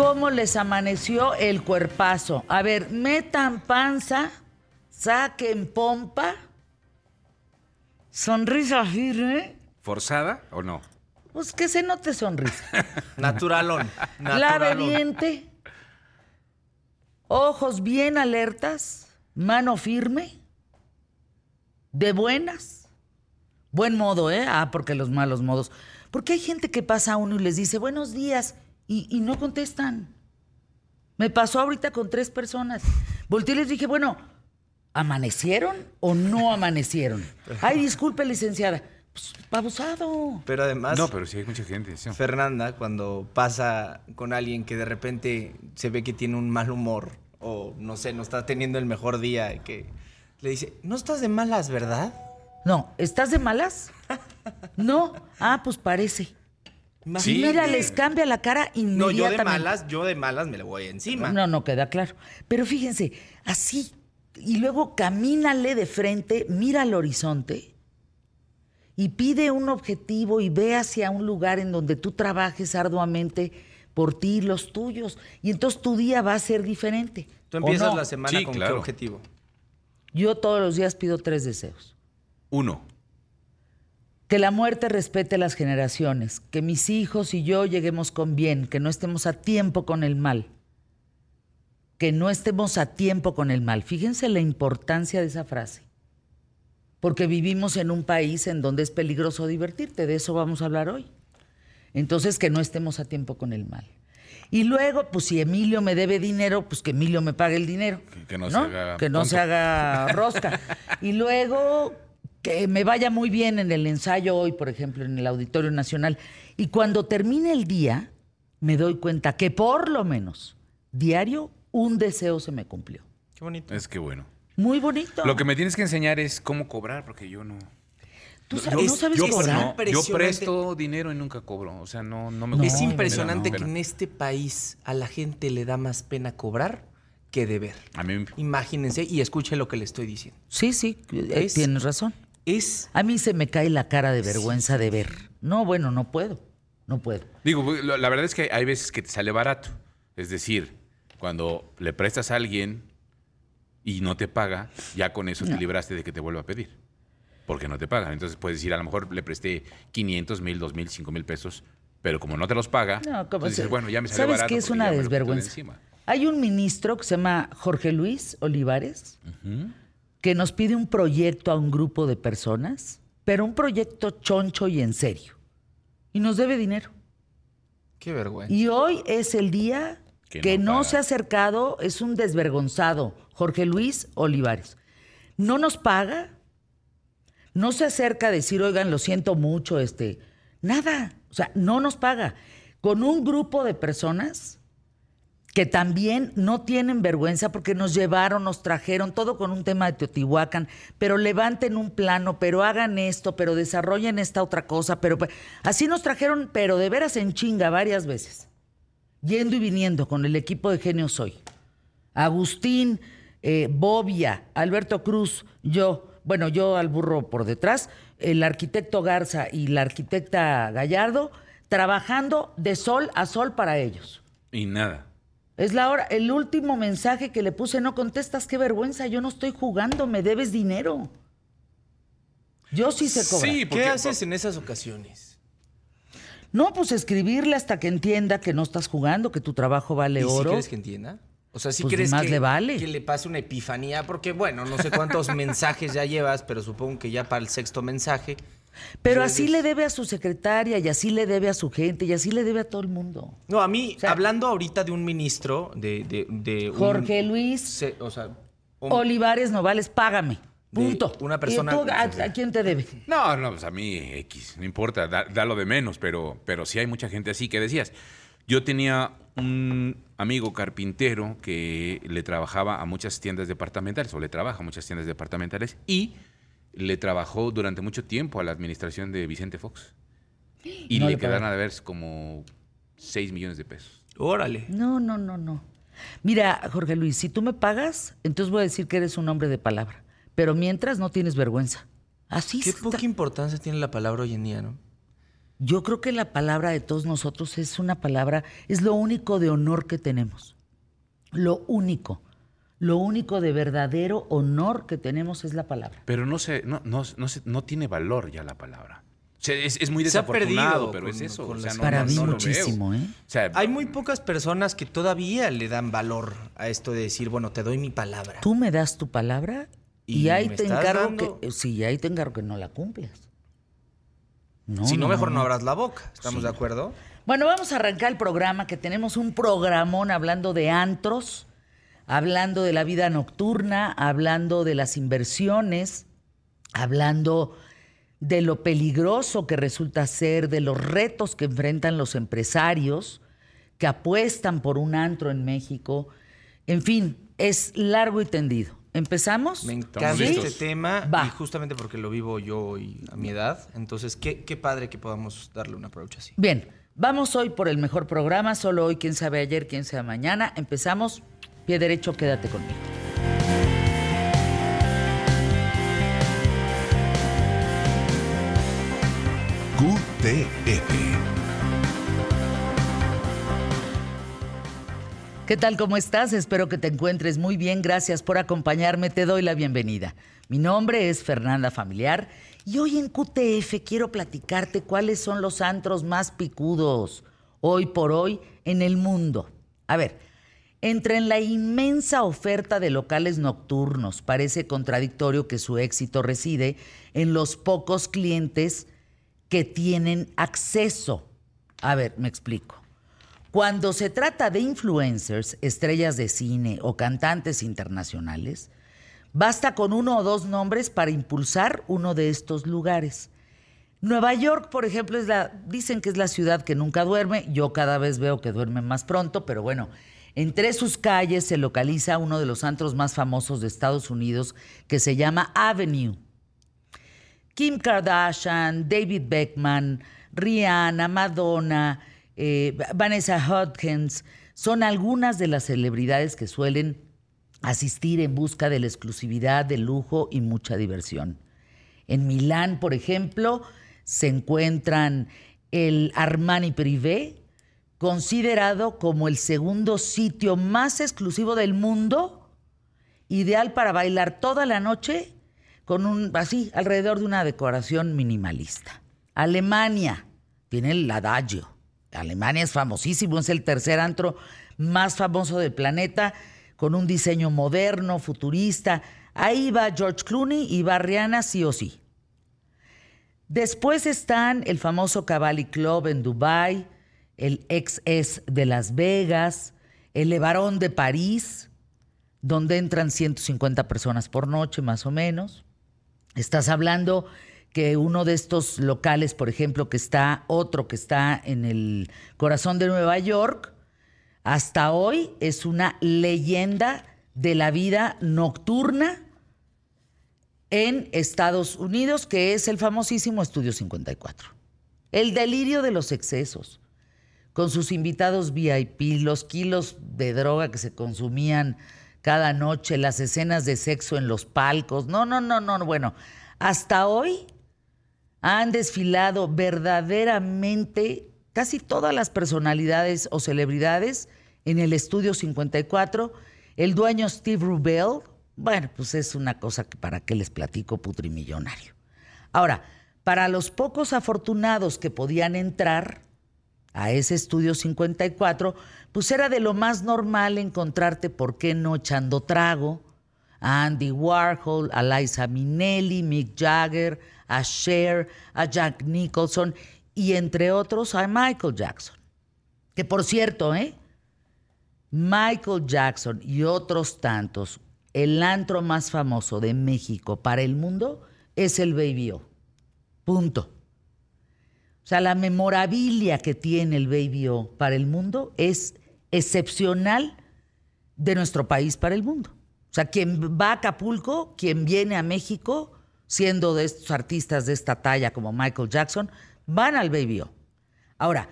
¿Cómo les amaneció el cuerpazo? A ver, metan panza, saquen pompa, sonrisa firme. ¿Forzada o no? Pues que se note sonrisa. Naturalón. Lave diente, ojos bien alertas, mano firme, de buenas. Buen modo, ¿eh? Ah, porque los malos modos. Porque hay gente que pasa a uno y les dice buenos días y, y no contestan. Me pasó ahorita con tres personas. Volteé y les dije, bueno, ¿amanecieron o no amanecieron? Ay, disculpe, licenciada. Pues, abusado. Pero además, No, pero sí hay mucha gente. sí. Fernanda, cuando pasa con alguien que de repente se ve que tiene un mal humor o no sé, no está teniendo el mejor día, y que le dice, no estás de malas, ¿verdad? No, ¿estás de malas? No. Ah, pues parece. Imagínate. Mira, les cambia la cara No, inmediatamente. yo de malas, yo de malas me le voy encima. No, no queda claro. Pero fíjense, así, y luego camínale de frente, mira al horizonte y pide un objetivo y ve hacia un lugar en donde tú trabajes arduamente por ti y los tuyos. Y entonces tu día va a ser diferente. Tú ¿o empiezas no? la semana Sí, con claro. qué objetivo. Yo todos los días pido tres deseos. Uno. Que la muerte respete las generaciones, que mis hijos y yo lleguemos con bien, que no estemos a tiempo con el mal. Que no estemos a tiempo con el mal. Fíjense la importancia de esa frase. Porque vivimos en un país en donde es peligroso divertirte, de eso vamos a hablar hoy. Entonces, que no estemos a tiempo con el mal. Y luego, pues si Emilio me debe dinero, pues que Emilio me pague el dinero. Que- que no se haga Que no se haga rosca. Y luego que me vaya muy bien en el ensayo hoy, por ejemplo, en el Auditorio Nacional. Y cuando termine el día, me doy cuenta que por lo menos diario un deseo se me cumplió. Qué bonito. Es que bueno. Muy bonito. Lo que me tienes que enseñar es cómo cobrar, porque yo no. ¿Tú yo- sa- no es- sabes yo, cobrar? no, yo presto dinero y nunca cobro. O sea, no, no me No, es impresionante que pena. en este país a la gente le da más pena cobrar que deber. A mí Imagínense y escuche lo que le estoy diciendo. Sí, sí, eh, Es- tienes razón. Es A mí se me cae la cara de vergüenza de ver. No, bueno, no puedo. No puedo. Digo, lo- la verdad es que hay veces que te sale barato. Es decir, cuando le prestas a alguien y no te paga, ya con eso te libraste de que te vuelva a pedir. Porque no te pagan. Entonces puedes decir, a lo mejor le presté 500 mil, 2 mil, 5 mil pesos, pero como no te los paga, No, ¿cómo pues dices, se- bueno, ya me ¿Sabes barato. qué es una desvergüenza? Hay un ministro que se llama Jorge Luis Olivares que nos pide un proyecto a un grupo de personas, pero un proyecto choncho y en serio. Y nos debe dinero. qué vergüenza. Y hoy es el día Que que, no no, se ha acercado, es un desvergonzado, Jorge Luis Olivares. No nos paga, no se acerca a decir, oigan, lo siento mucho, este, nada, o sea, no nos paga. Con un grupo de personas que también no tienen vergüenza porque nos llevaron, nos trajeron, todo con un tema de Teotihuacán, pero levanten un plano, pero hagan esto, pero desarrollen esta otra cosa, pero así nos trajeron, pero de veras en chinga varias veces, yendo y viniendo con el equipo de Genio Soy. Agustín, eh, Bobia, Alberto Cruz, yo, bueno, yo al burro por detrás, el arquitecto Garza y la arquitecta Gallardo, trabajando de sol a sol para ellos. Y nada. Es la hora, el último mensaje que le puse, no contestas, qué vergüenza, yo no estoy jugando, me debes dinero. Yo sí sé cobrar. Sí, ¿Qué porque- haces en esas ocasiones? No, pues escribirle hasta que entienda que no estás jugando, que tu trabajo vale ¿Y si crees que entienda? O sea, si Pues crees más que, le vale. que le pase una epifanía, porque bueno, no sé cuántos mensajes ya llevas, pero supongo que ya para el sexto mensaje. Pero así le debe a su secretaria, y así le debe a su gente, y así le debe a todo el mundo. No, a mí, O sea- hablando ahorita de un ministro, de, de, de un- Jorge Luis se- o sea, un- Olivares Novales, págame. Punto. una persona- ¿Y tú, a, a quién te debe? No, no, pues a mí X, no importa, da, da lo de menos, pero, pero sí hay mucha gente así que decías. Yo tenía un amigo carpintero que le trabajaba a muchas tiendas departamentales, o le trabaja a muchas tiendas departamentales, y le trabajó durante mucho tiempo a la administración de Vicente Fox. Y No le le quedaron a ver como 6 millones de pesos. Órale. No, no, no, no. Mira, Jorge Luis, si tú me pagas, entonces voy a decir que eres un hombre de palabra. Pero mientras no tienes vergüenza. Así Qué está. poca importancia tiene la palabra hoy en día, ¿no? Yo creo que la palabra de todos nosotros es una palabra, es lo único de honor que tenemos. Lo único. Lo único de verdadero honor que tenemos es la palabra. Pero no se, no, no, no, se- no tiene valor ya la palabra. O sea, es, es muy Se ha desafortunado, perdido pero es eso. o sea, no- Para no- mí no muchísimo, ¿eh? O sea, Hay muy pocas personas que todavía le dan valor a esto de decir, bueno, te doy mi palabra. Tú me das tu palabra y, Y ahí te encargo dando- que sí, ahí te encargo que no la cumplas. No, si no, mejor no, no. abras la boca. ¿Estamos Sí. de acuerdo? Bueno, vamos a arrancar el programa, que tenemos un programón hablando de antros, hablando de la vida nocturna, hablando de las inversiones, hablando de lo peligroso que resulta ser, de los retos que enfrentan los empresarios que apuestan por un antro en México. En fin, es largo y tendido. ¿Empezamos? Me encanta este tema Va. y justamente porque lo vivo yo y a mi edad. Entonces, qué, qué padre que podamos darle un approach así. Bien, vamos hoy por el mejor programa, solo hoy, quién sabe ayer, quién sabe mañana. Empezamos, pie derecho, quédate conmigo. QTF. ¿Qué tal? ¿Cómo estás? Espero que te encuentres muy bien. Gracias por acompañarme. Te doy la bienvenida. Mi nombre es Fernanda Familiar y hoy en QTF quiero platicarte cuáles son los antros más picudos hoy por hoy en el mundo. A ver, entre en la inmensa oferta de locales nocturnos, parece contradictorio que su éxito reside en los pocos clientes que tienen acceso. A ver, me explico. Cuando se trata de influencers, estrellas de cine o cantantes internacionales, basta con uno o dos nombres para impulsar uno de estos lugares. Nueva York, por ejemplo, es la, dicen que es la ciudad que nunca duerme. Yo cada vez veo que duerme más pronto, pero bueno, entre sus calles se localiza uno de los antros más famosos de Estados Unidos que se llama Avenue. Kim Kardashian, David Beckman, Rihanna, Madonna, eh, Vanessa Hudgens, son algunas de las celebridades que suelen asistir en busca de la exclusividad, del lujo y mucha diversión. En Milán, por ejemplo, se encuentran el Armani Privé, considerado como el segundo sitio más exclusivo del mundo, ideal para bailar toda la noche con un así alrededor de una decoración minimalista. Alemania tiene el Adagio. Alemania es famosísimo, es el tercer antro más famoso del planeta, con un diseño moderno, futurista. Ahí va George Clooney y va Rihanna sí o sí. Después están el famoso Cavalli Club en Dubai, el XS de Las Vegas, el Levarón de París, donde entran 150 personas por noche, más o menos. Estás hablando que uno de estos locales, por ejemplo, que está, otro que está en el corazón de Nueva York, hasta hoy es una leyenda de la vida nocturna en Estados Unidos, que es el famosísimo Estudio 54. El delirio de los excesos, con sus invitados VIP, los kilos de droga que se consumían cada noche, las escenas de sexo en los palcos. No, no, no, no, bueno, hasta hoy han desfilado verdaderamente casi todas las personalidades o celebridades en el Estudio 54. El dueño Steve Rubel, bueno, pues es una cosa que para qué les platico putrimillonario. Ahora, para los pocos afortunados que podían entrar a ese Estudio 54, pues era de lo más normal encontrarte, ¿por qué no echando trago? A Andy Warhol, a Liza Minnelli, Mick Jagger, a Cher, a Jack Nicholson y entre otros a Michael Jackson. Que por cierto, ¿eh? Michael Jackson y otros tantos, el antro más famoso de México para el mundo es el Baby O. Punto. O sea, la memorabilia que tiene el Baby O para el mundo es excepcional de nuestro país para el mundo. O sea, quien va a Acapulco, quien viene a México, siendo de estos artistas de esta talla como Michael Jackson, van al Baby O. Ahora,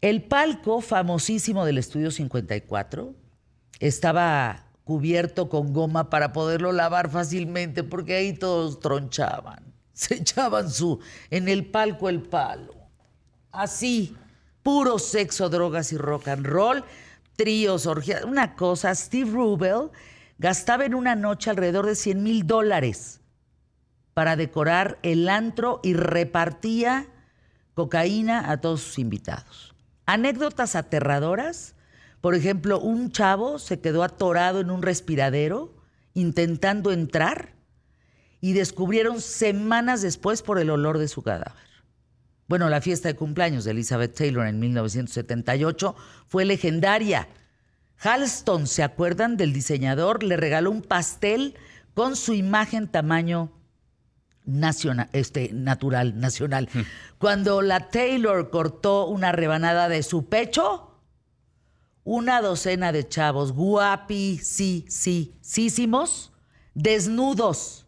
el palco famosísimo del Estudio 54 estaba cubierto con goma para poderlo lavar fácilmente, porque ahí todos tronchaban, se echaban su en el palco el palo. Así, puro sexo, drogas y rock and roll, tríos, orgías, una cosa. Steve Rubel gastaba en una noche alrededor de 100 mil dólares para decorar el antro y repartía cocaína a todos sus invitados. Anécdotas aterradoras. Por ejemplo, un chavo se quedó atorado en un respiradero intentando entrar y descubrieron semanas después por el olor de su cadáver. Bueno, la fiesta de cumpleaños de Elizabeth Taylor en 1978 fue legendaria. Halston, ¿se acuerdan del diseñador? Le regaló un pastel con su imagen tamaño nacional, este, natural, nacional. Hmm. Cuando la Taylor cortó una rebanada de su pecho, una docena de chavos guapi, sí, sí, sísimos, desnudos,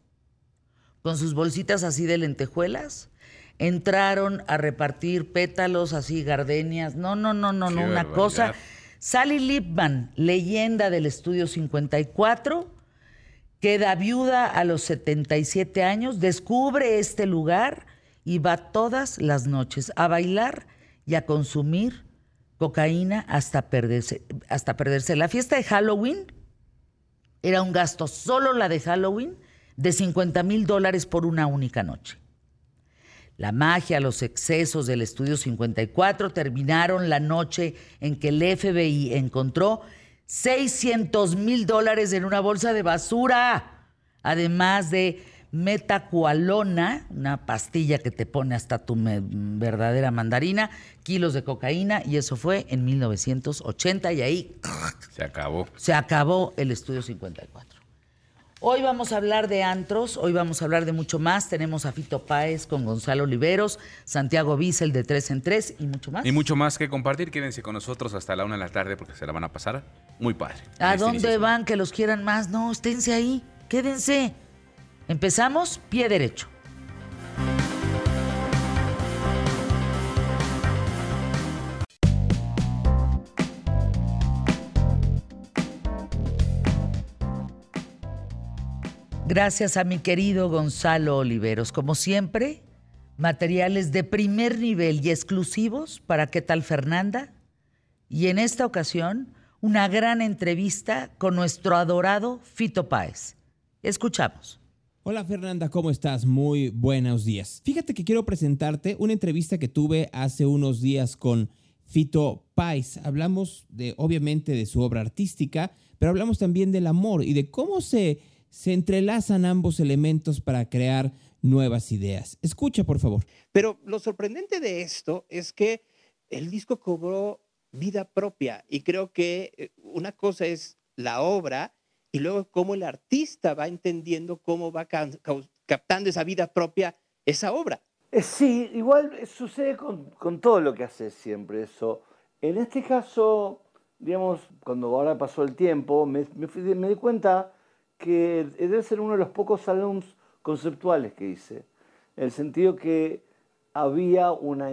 con sus bolsitas así de lentejuelas, entraron a repartir pétalos así, gardenias. No, no, no, no, no, una cosa. Sally Lipman, leyenda del estudio 54, queda viuda a los 77 años, descubre este lugar y va todas las noches a bailar y a consumir cocaína hasta perderse, hasta perderse. La fiesta de Halloween era un gasto, solo la de Halloween, de 50 mil dólares por una única noche. La magia, los excesos del estudio 54 terminaron la noche en que el FBI encontró 600 mil dólares en una bolsa de basura, además de metacualona, una pastilla que te pone hasta tu verdadera mandarina, kilos de cocaína, y eso fue en 1980 y ahí se acabó. Se acabó el estudio 54. Hoy vamos a hablar de antros, hoy vamos a hablar de mucho más. Tenemos a Fito Páez con Gonzalo Oliveros, Santiago Bissell de Tres en Tres y mucho más. Y mucho más que compartir. Quédense con nosotros hasta la una de la tarde porque se la van a pasar muy padre. ¿A dónde van que los quieran más? No, esténse ahí, quédense. Empezamos, pie derecho. Gracias a mi querido Gonzalo Oliveros. Como siempre, materiales de primer nivel y exclusivos para ¿Qué tal Fernanda? Y en esta ocasión, una gran entrevista con nuestro adorado Fito Páez. Escuchamos. Hola Fernanda, ¿cómo estás? Muy buenos días. Fíjate que quiero presentarte una entrevista que tuve hace unos días con Fito Pais. Hablamos de, obviamente, de su obra artística, pero hablamos también del amor y de cómo se, se entrelazan ambos elementos para crear nuevas ideas. Escucha, por favor. Pero lo sorprendente de esto es que el disco cobró vida propia y creo que eh, una cosa es la obra y luego cómo el artista va entendiendo cómo va captando esa vida propia, esa obra. Eh, sí, igual sucede con, todo lo que hace siempre eso. En este caso, digamos, cuando ahora pasó el tiempo, me, me, di cuenta que debe ser uno de los pocos álbums conceptuales que hice. En el sentido que había una,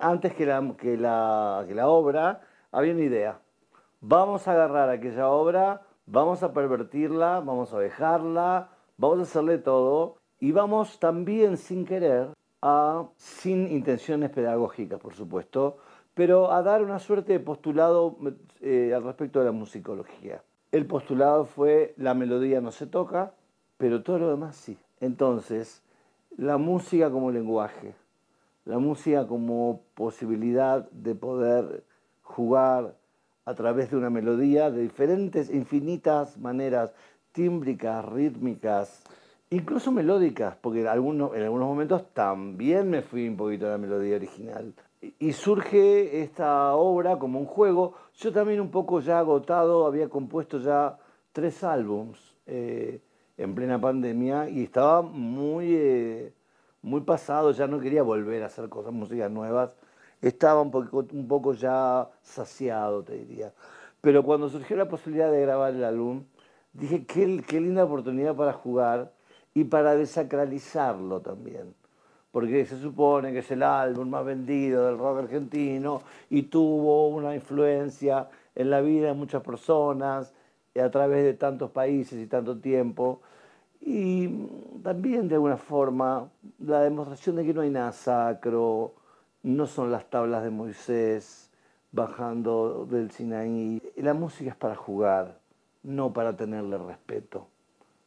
antes que la, obra, había una idea. Vamos a agarrar aquella obra, vamos a pervertirla, vamos a dejarla, vamos a hacerle todo y vamos también sin querer sin intenciones pedagógicas, por supuesto, pero a dar una suerte de postulado eh, al respecto de la musicología. El postulado fue la melodía no se toca, pero todo lo demás sí. Entonces, la música como lenguaje, la música como posibilidad de poder jugar, a través de una melodía de diferentes, infinitas maneras, tímbricas, rítmicas, incluso melódicas, porque en algunos, en algunos momentos también me fui un poquito a la melodía original. Y surge esta obra como un juego. Yo también un poco ya agotado, había compuesto ya tres álbums eh, en plena pandemia y estaba muy, eh, muy pasado, ya no quería volver a hacer cosas, músicas nuevas estaba un poco, un poco ya saciado, te diría. Pero cuando surgió la posibilidad de grabar el álbum, dije, qué, qué linda oportunidad para jugar y para desacralizarlo también. Porque se supone que es el álbum más vendido del rock argentino y tuvo una influencia en la vida de muchas personas a través de tantos países y tanto tiempo. Y también de alguna forma la demostración de que no hay nada sacro, no son las tablas de Moisés bajando del Sinaí. La música es para jugar, no para tenerle respeto,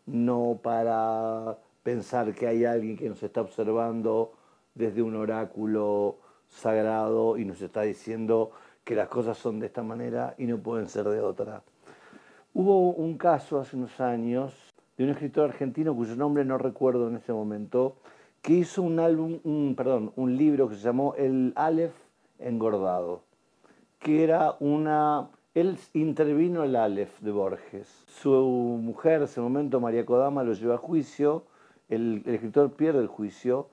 no para pensar que hay alguien que nos está observando desde un oráculo sagrado y nos está diciendo que las cosas son de esta manera y no pueden ser de otra. Hubo un caso hace unos años de un escritor argentino cuyo nombre no recuerdo en ese momento, que hizo un libro que se llamó El Aleph engordado, que era una... Él intervino el Aleph de Borges. Su mujer, en ese momento, María Kodama, lo lleva a juicio, el, el escritor pierde el juicio,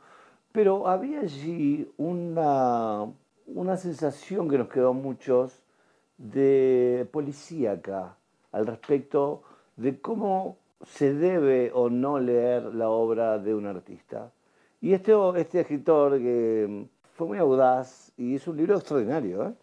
pero había allí una, una sensación que nos quedó a muchos de policíaca al respecto de cómo se debe o no leer la obra de un artista. Y este, este escritor que fue muy audaz y hizo un libro extraordinario, ¿eh?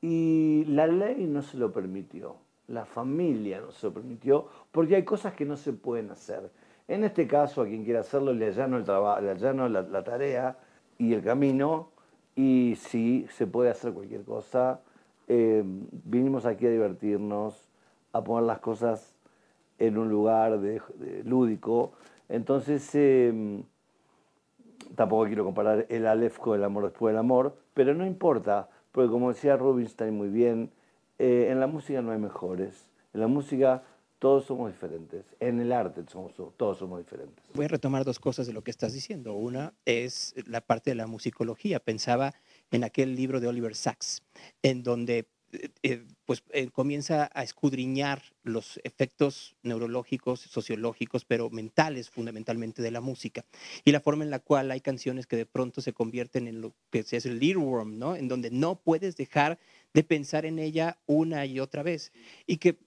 y la ley no se lo permitió, la familia no se lo permitió, porque hay cosas que no se pueden hacer. En este caso, a quien quiera hacerlo, le allano, el le allano la, la tarea y el camino, y sí, se puede hacer cualquier cosa. Eh, vinimos aquí a divertirnos, a poner las cosas en un lugar de, lúdico. Entonces, eh, tampoco quiero comparar el Aleph con el amor después del amor, pero no importa, porque como decía Rubinstein muy bien, eh, en la música no hay mejores. En la música todos somos diferentes. En el arte somos, todos somos diferentes. Voy a retomar dos cosas de lo que estás diciendo. Una es la parte de la musicología. Pensaba en aquel libro de Oliver Sacks, en donde eh, eh, pues eh, comienza a escudriñar los efectos neurológicos, sociológicos, pero mentales fundamentalmente de la música y la forma en la cual hay canciones que de pronto se convierten en lo que se hace el earworm, ¿no? En donde no puedes dejar de pensar en ella una y otra vez y que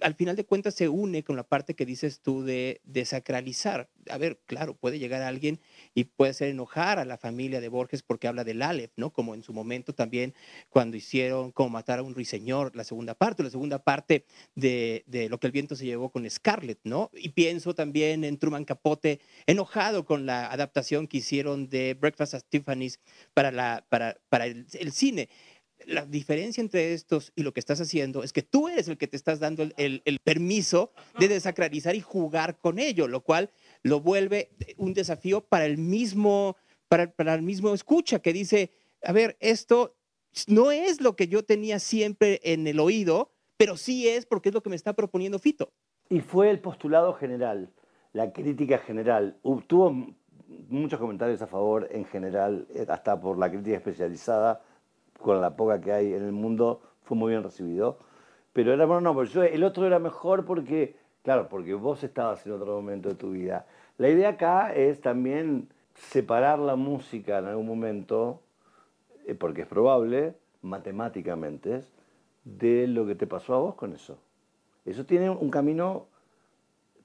al final de cuentas se une con la parte que dices tú de desacralizar. A ver, claro, puede llegar alguien y puede hacer enojar a la familia de Borges porque habla del Aleph, ¿no? Como en su momento también cuando hicieron como matar a un ruiseñor, la segunda parte, la segunda parte de, lo que el viento se llevó con Scarlett, ¿no? Y pienso también en Truman Capote, enojado con la adaptación que hicieron de Breakfast at Tiffany's para, el cine la diferencia entre estos y lo que estás haciendo es que tú eres el que te estás dando el, permiso de desacralizar y jugar con ello, lo cual lo vuelve un desafío para el mismo, para, para el mismo escucha que dice, a ver, esto no es lo que yo tenía siempre en el oído, pero sí es porque es lo que me está proponiendo Fito. Y fue el postulado general, la crítica general. Tuvo muchos comentarios a favor en general, eh, hasta por la crítica especializada con la poca que hay en el mundo, fue muy bien recibido. Pero era bueno, no, pero yo, el otro era mejor porque, claro, porque vos estabas en otro momento de tu vida. La idea acá es también separar la música en algún momento, eh, porque es probable, matemáticamente, de lo que te pasó a vos con eso. Eso tiene un camino,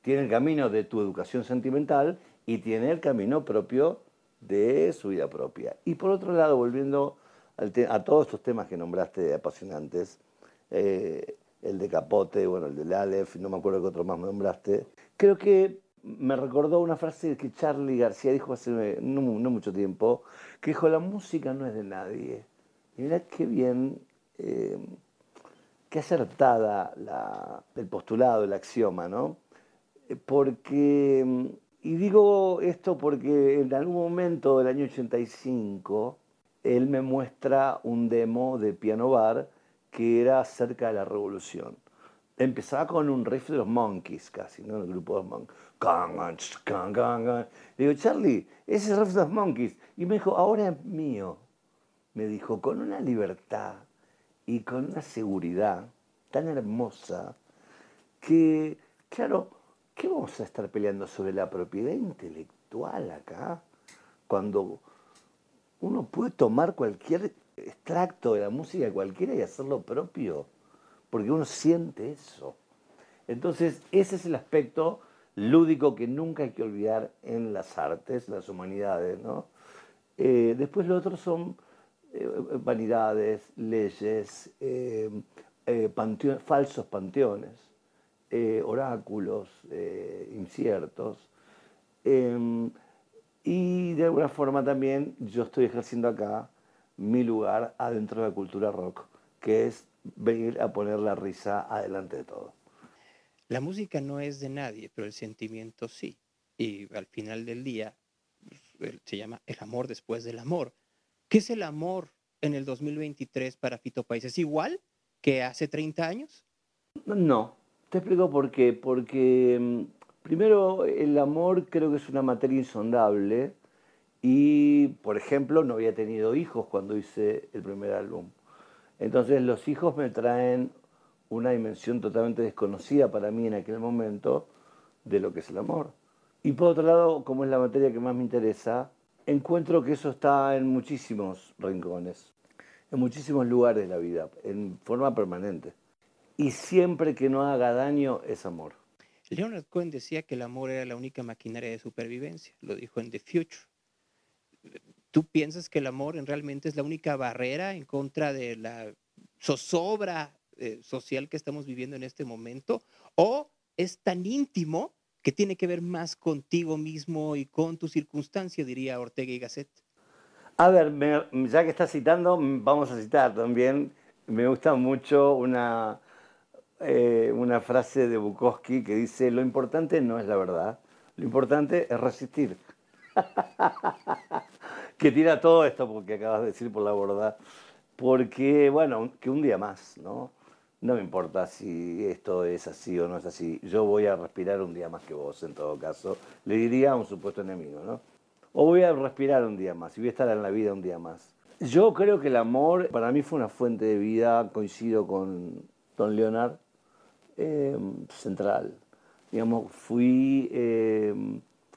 tiene el camino de tu educación sentimental y tiene el camino propio de su vida propia. Y por otro lado, volviendo a todos estos temas que nombraste apasionantes, eh, el de Capote, bueno, el del Aleph, no me acuerdo qué otro más me nombraste, creo que me recordó una frase que Charlie García dijo hace no, mucho tiempo, que dijo, la música no es de nadie. Y mira qué bien, eh, qué acertada el postulado, el axioma, ¿no? Eh, porque, y digo esto porque en algún momento del año 85, él me muestra un demo de piano bar que era acerca de la revolución. Empezaba con un riff de los Monkeys casi, ¿no? El grupo de los Monkeys. Le digo, Charlie, ese riff de los Monkeys. Y me dijo, ahora es mío. Me dijo, con una libertad y con una seguridad tan hermosa que, claro, ¿qué vamos a estar peleando sobre la propiedad intelectual acá? Cuando uno puede tomar cualquier extracto de la música cualquiera y hacerlo propio, porque uno siente eso. Entonces, ese es el aspecto lúdico que nunca hay que olvidar en las artes, las humanidades. ¿no? Eh, después lo otro son eh, vanidades, leyes, eh, falsos panteones, oráculos inciertos. Y de alguna forma también yo estoy ejerciendo acá mi lugar adentro de la cultura rock, que es venir a poner la risa adelante de todo. La música no es de nadie, pero el sentimiento sí. Y al final del día se llama el amor después del amor. ¿Qué es el amor en el 2023 para Fito País? ¿Es igual que hace 30 años? No, te explico por qué. Porque mm, primero el amor creo que es una materia insondable y, por ejemplo, no había tenido hijos cuando hice el primer álbum. Entonces los hijos me traen una dimensión totalmente desconocida para mí en aquel momento de lo que es el amor. Y por otro lado, como es la materia que más me interesa, encuentro que eso está en muchísimos rincones, en muchísimos lugares de la vida, en forma permanente. Y siempre que no haga daño es amor. Leonard Cohen decía que el amor era la única maquinaria de supervivencia, lo dijo en The Future. ¿Tú piensas que el amor realmente es la única barrera en contra de la zozobra eh, social que estamos viviendo en este momento? ¿O es tan íntimo que tiene que ver más contigo mismo y con tu circunstancia, diría Ortega y Gasset? A ver, ya que estás citando, vamos a citar también. Me gusta mucho una, eh, una frase de Bukowski que dice, lo importante no es la verdad, lo importante es resistir. que tira todo esto porque acabas de decir por la verdad. Porque, bueno, que un día más, ¿no? No me importa si esto es así o no es así. Yo voy a respirar un día más que vos, en todo caso. Le diría a un supuesto enemigo, ¿no? O voy a respirar un día más y voy a estar en la vida un día más. Yo creo que el amor para mí fue una fuente de vida, coincido con Don Leonard, eh, central. Digamos, fui eh,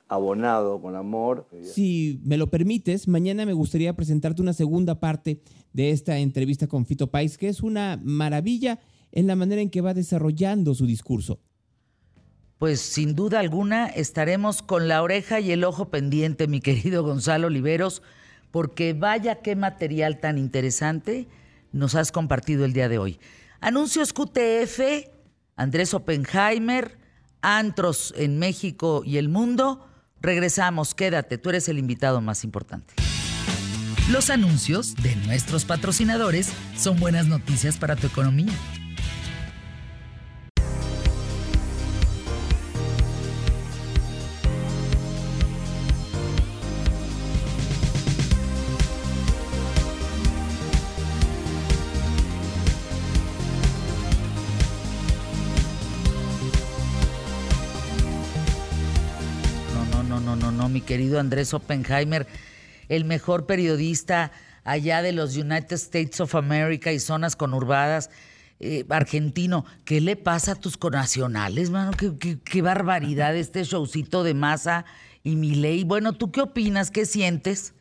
abonado con amor. Si me lo permites, mañana me gustaría presentarte una segunda parte de esta entrevista con Fito Pais, que es una maravilla en la manera en que va desarrollando su discurso. Pues sin duda alguna estaremos con la oreja y el ojo pendiente, mi querido Gonzalo Oliveros, porque vaya qué material tan interesante nos has compartido el día de hoy. Anuncios QTF, Andrés Oppenheimer, Antros en México y el mundo. Regresamos, quédate, tú eres el invitado más importante. Los anuncios de nuestros patrocinadores son buenas noticias para tu economía. Querido Andrés Oppenheimer, el mejor periodista allá de los United States of America y zonas conurbadas, eh, argentino. ¿Qué le pasa a tus conacionales, mano? ¿Qué, barbaridad este showcito de masa y ley. Bueno, ¿tú qué opinas? ¿Qué sientes?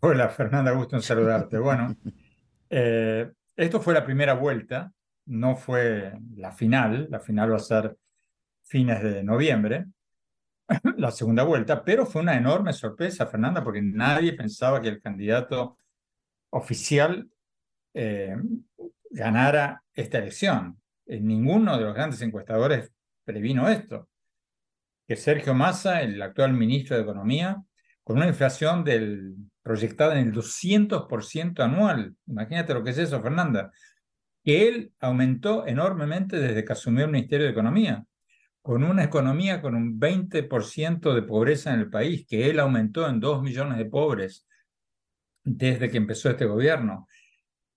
Hola, Fernanda, gusto en saludarte. Bueno, eh, esto fue la primera vuelta, no fue la final. La final va a ser fines de noviembre la segunda vuelta, pero fue una enorme sorpresa, Fernanda, porque nadie pensaba que el candidato oficial eh, ganara esta elección. Ninguno de los grandes encuestadores previno esto. Que Sergio Massa, el actual ministro de Economía, con una inflación del, proyectada en el 200% anual, imagínate lo que es eso, Fernanda, que él aumentó enormemente desde que asumió el Ministerio de Economía con una economía con un 20% de pobreza en el país, que él aumentó en 2 millones de pobres desde que empezó este gobierno,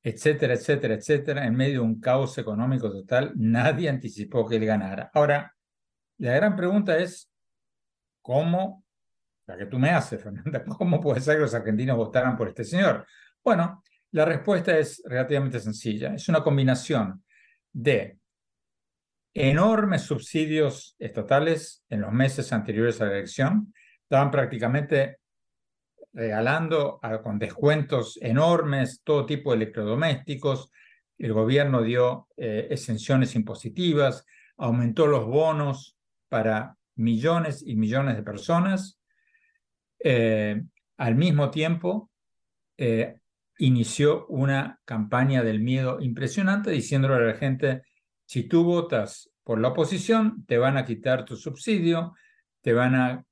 etcétera, etcétera, etcétera, en medio de un caos económico total, nadie anticipó que él ganara. Ahora, la gran pregunta es, ¿cómo, la que tú me haces, Fernanda, cómo puede ser que los argentinos votaran por este señor? Bueno, la respuesta es relativamente sencilla. Es una combinación de enormes subsidios estatales en los meses anteriores a la elección. Estaban prácticamente regalando con descuentos enormes todo tipo de electrodomésticos. El gobierno dio eh, exenciones impositivas, aumentó los bonos para millones y millones de personas. Eh, al mismo tiempo, eh, inició una campaña del miedo impresionante diciéndole a la gente, si tú votas por la oposición, te van a quitar tu subsidio, te van a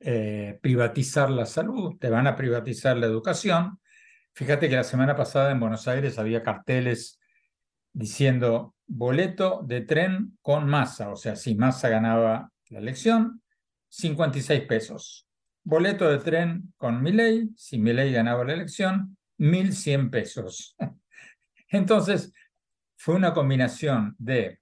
eh, privatizar la salud, te van a privatizar la educación. Fíjate que la semana pasada en Buenos Aires había carteles diciendo boleto de tren con masa, o sea, si masa ganaba la elección, 56 pesos. Boleto de tren con Milei, si Milei ganaba la elección, 1.100 pesos. Entonces, fue una combinación de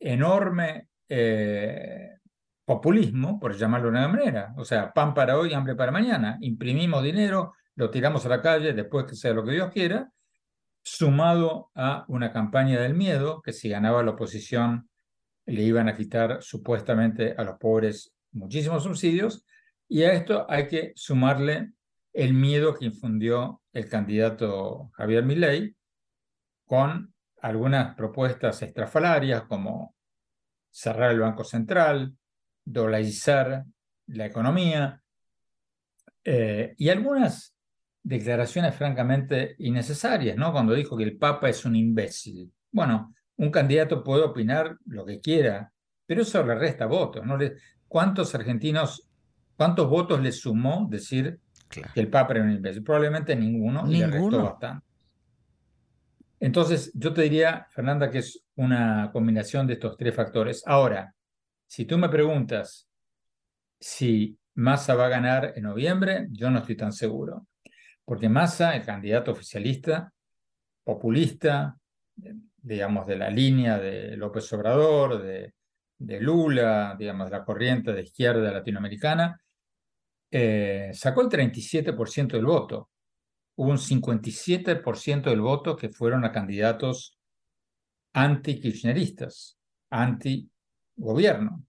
enorme eh, populismo, por llamarlo de una manera. O sea, pan para hoy, hambre para mañana. Imprimimos dinero, lo tiramos a la calle después que sea lo que Dios quiera, sumado a una campaña del miedo, que si ganaba la oposición le iban a quitar supuestamente a los pobres muchísimos subsidios, y a esto hay que sumarle el miedo que infundió el candidato Javier Milei con algunas propuestas estrafalarias como cerrar el Banco Central, dolarizar la economía eh, y algunas declaraciones francamente innecesarias, ¿no? Cuando dijo que el Papa es un imbécil. Bueno, un candidato puede opinar lo que quiera, pero eso le resta votos, ¿no? ¿Cuántos argentinos, cuántos votos le sumó decir que el Papa era un imbécil? Probablemente ninguno, y le restó bastante. Entonces, yo te diría, Fernanda, que es una combinación de estos tres factores. Ahora, si tú me preguntas si Massa va a ganar en noviembre, yo no estoy tan seguro. Porque Massa, el candidato oficialista, populista, digamos, de la línea de López Obrador, de, Lula, digamos, de la corriente de izquierda latinoamericana, eh, sacó el 37% del voto hubo un 57% del voto que fueron a candidatos anti-kirchneristas, anti-gobierno.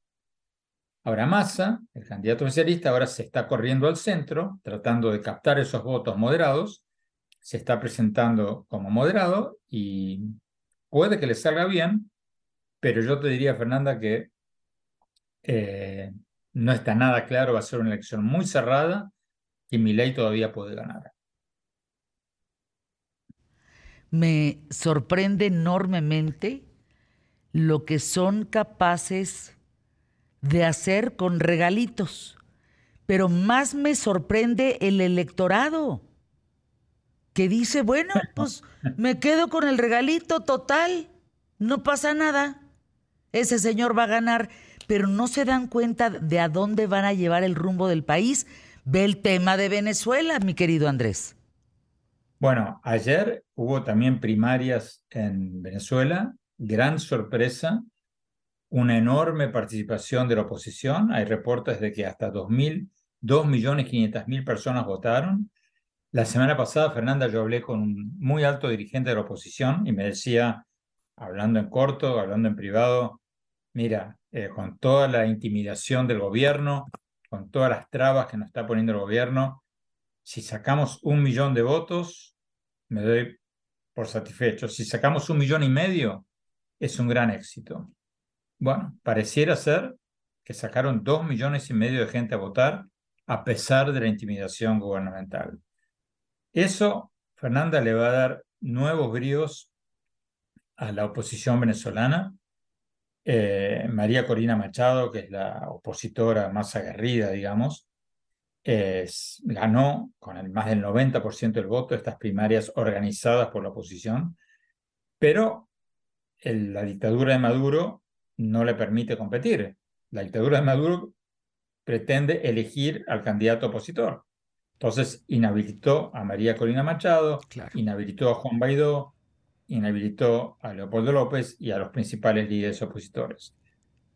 Ahora Massa, el candidato oficialista, ahora se está corriendo al centro, tratando de captar esos votos moderados, se está presentando como moderado y puede que le salga bien, pero yo te diría, Fernanda, que eh, no está nada claro, va a ser una elección muy cerrada y mi ley todavía puede ganar me sorprende enormemente lo que son capaces de hacer con regalitos. Pero más me sorprende el electorado, que dice, bueno, pues me quedo con el regalito total, no pasa nada, ese señor va a ganar, pero no se dan cuenta de a dónde van a llevar el rumbo del país. Ve el tema de Venezuela, mi querido Andrés. Bueno, ayer hubo también primarias en Venezuela, gran sorpresa, una enorme participación de la oposición. Hay reportes de que hasta 2.500.000 personas votaron. La semana pasada, Fernanda, yo hablé con un muy alto dirigente de la oposición y me decía, hablando en corto, hablando en privado, mira, eh, con toda la intimidación del gobierno, con todas las trabas que nos está poniendo el gobierno, si sacamos un millón de votos, me doy por satisfecho. Si sacamos un millón y medio, es un gran éxito. Bueno, pareciera ser que sacaron dos millones y medio de gente a votar a pesar de la intimidación gubernamental. Eso, Fernanda, le va a dar nuevos bríos a la oposición venezolana. Eh, María Corina Machado, que es la opositora más aguerrida, digamos, ganó con el más del 90% del voto estas primarias organizadas por la oposición, pero la dictadura de Maduro no le permite competir. La dictadura de Maduro pretende elegir al candidato opositor. Entonces inhabilitó a María Corina Machado, inhabilitó a Juan Baidó, inhabilitó a Leopoldo López y a los principales líderes opositores.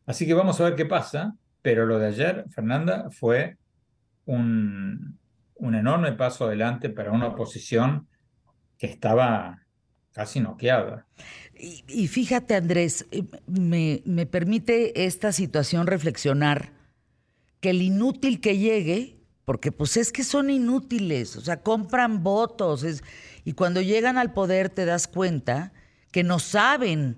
Así que vamos a ver qué pasa, pero lo de ayer, Fernanda, fue un, enorme paso adelante para una oposición que estaba casi noqueada. Y, fíjate, Andrés, eh, me, me, permite esta situación reflexionar que el inútil que llegue, porque pues es que son inútiles, o sea, compran votos, y cuando llegan al poder te das cuenta que no saben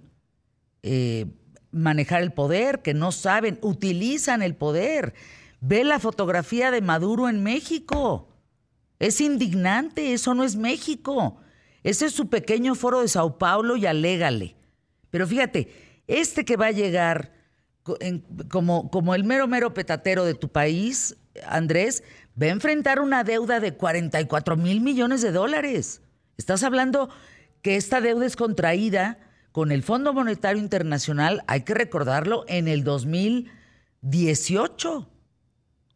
eh, manejar el poder, que no saben, utilizan el poder. Ve la fotografía de Maduro en México. Es indignante, eso no es México. Ese es su pequeño foro de Sao Paulo y alégale. Pero fíjate, este que va a llegar como, como el mero, mero petatero de tu país, Andrés, va a enfrentar una deuda de 44 mil millones de dólares. Estás hablando que esta deuda es contraída con el Fondo Monetario Internacional, hay que recordarlo, en el 2018.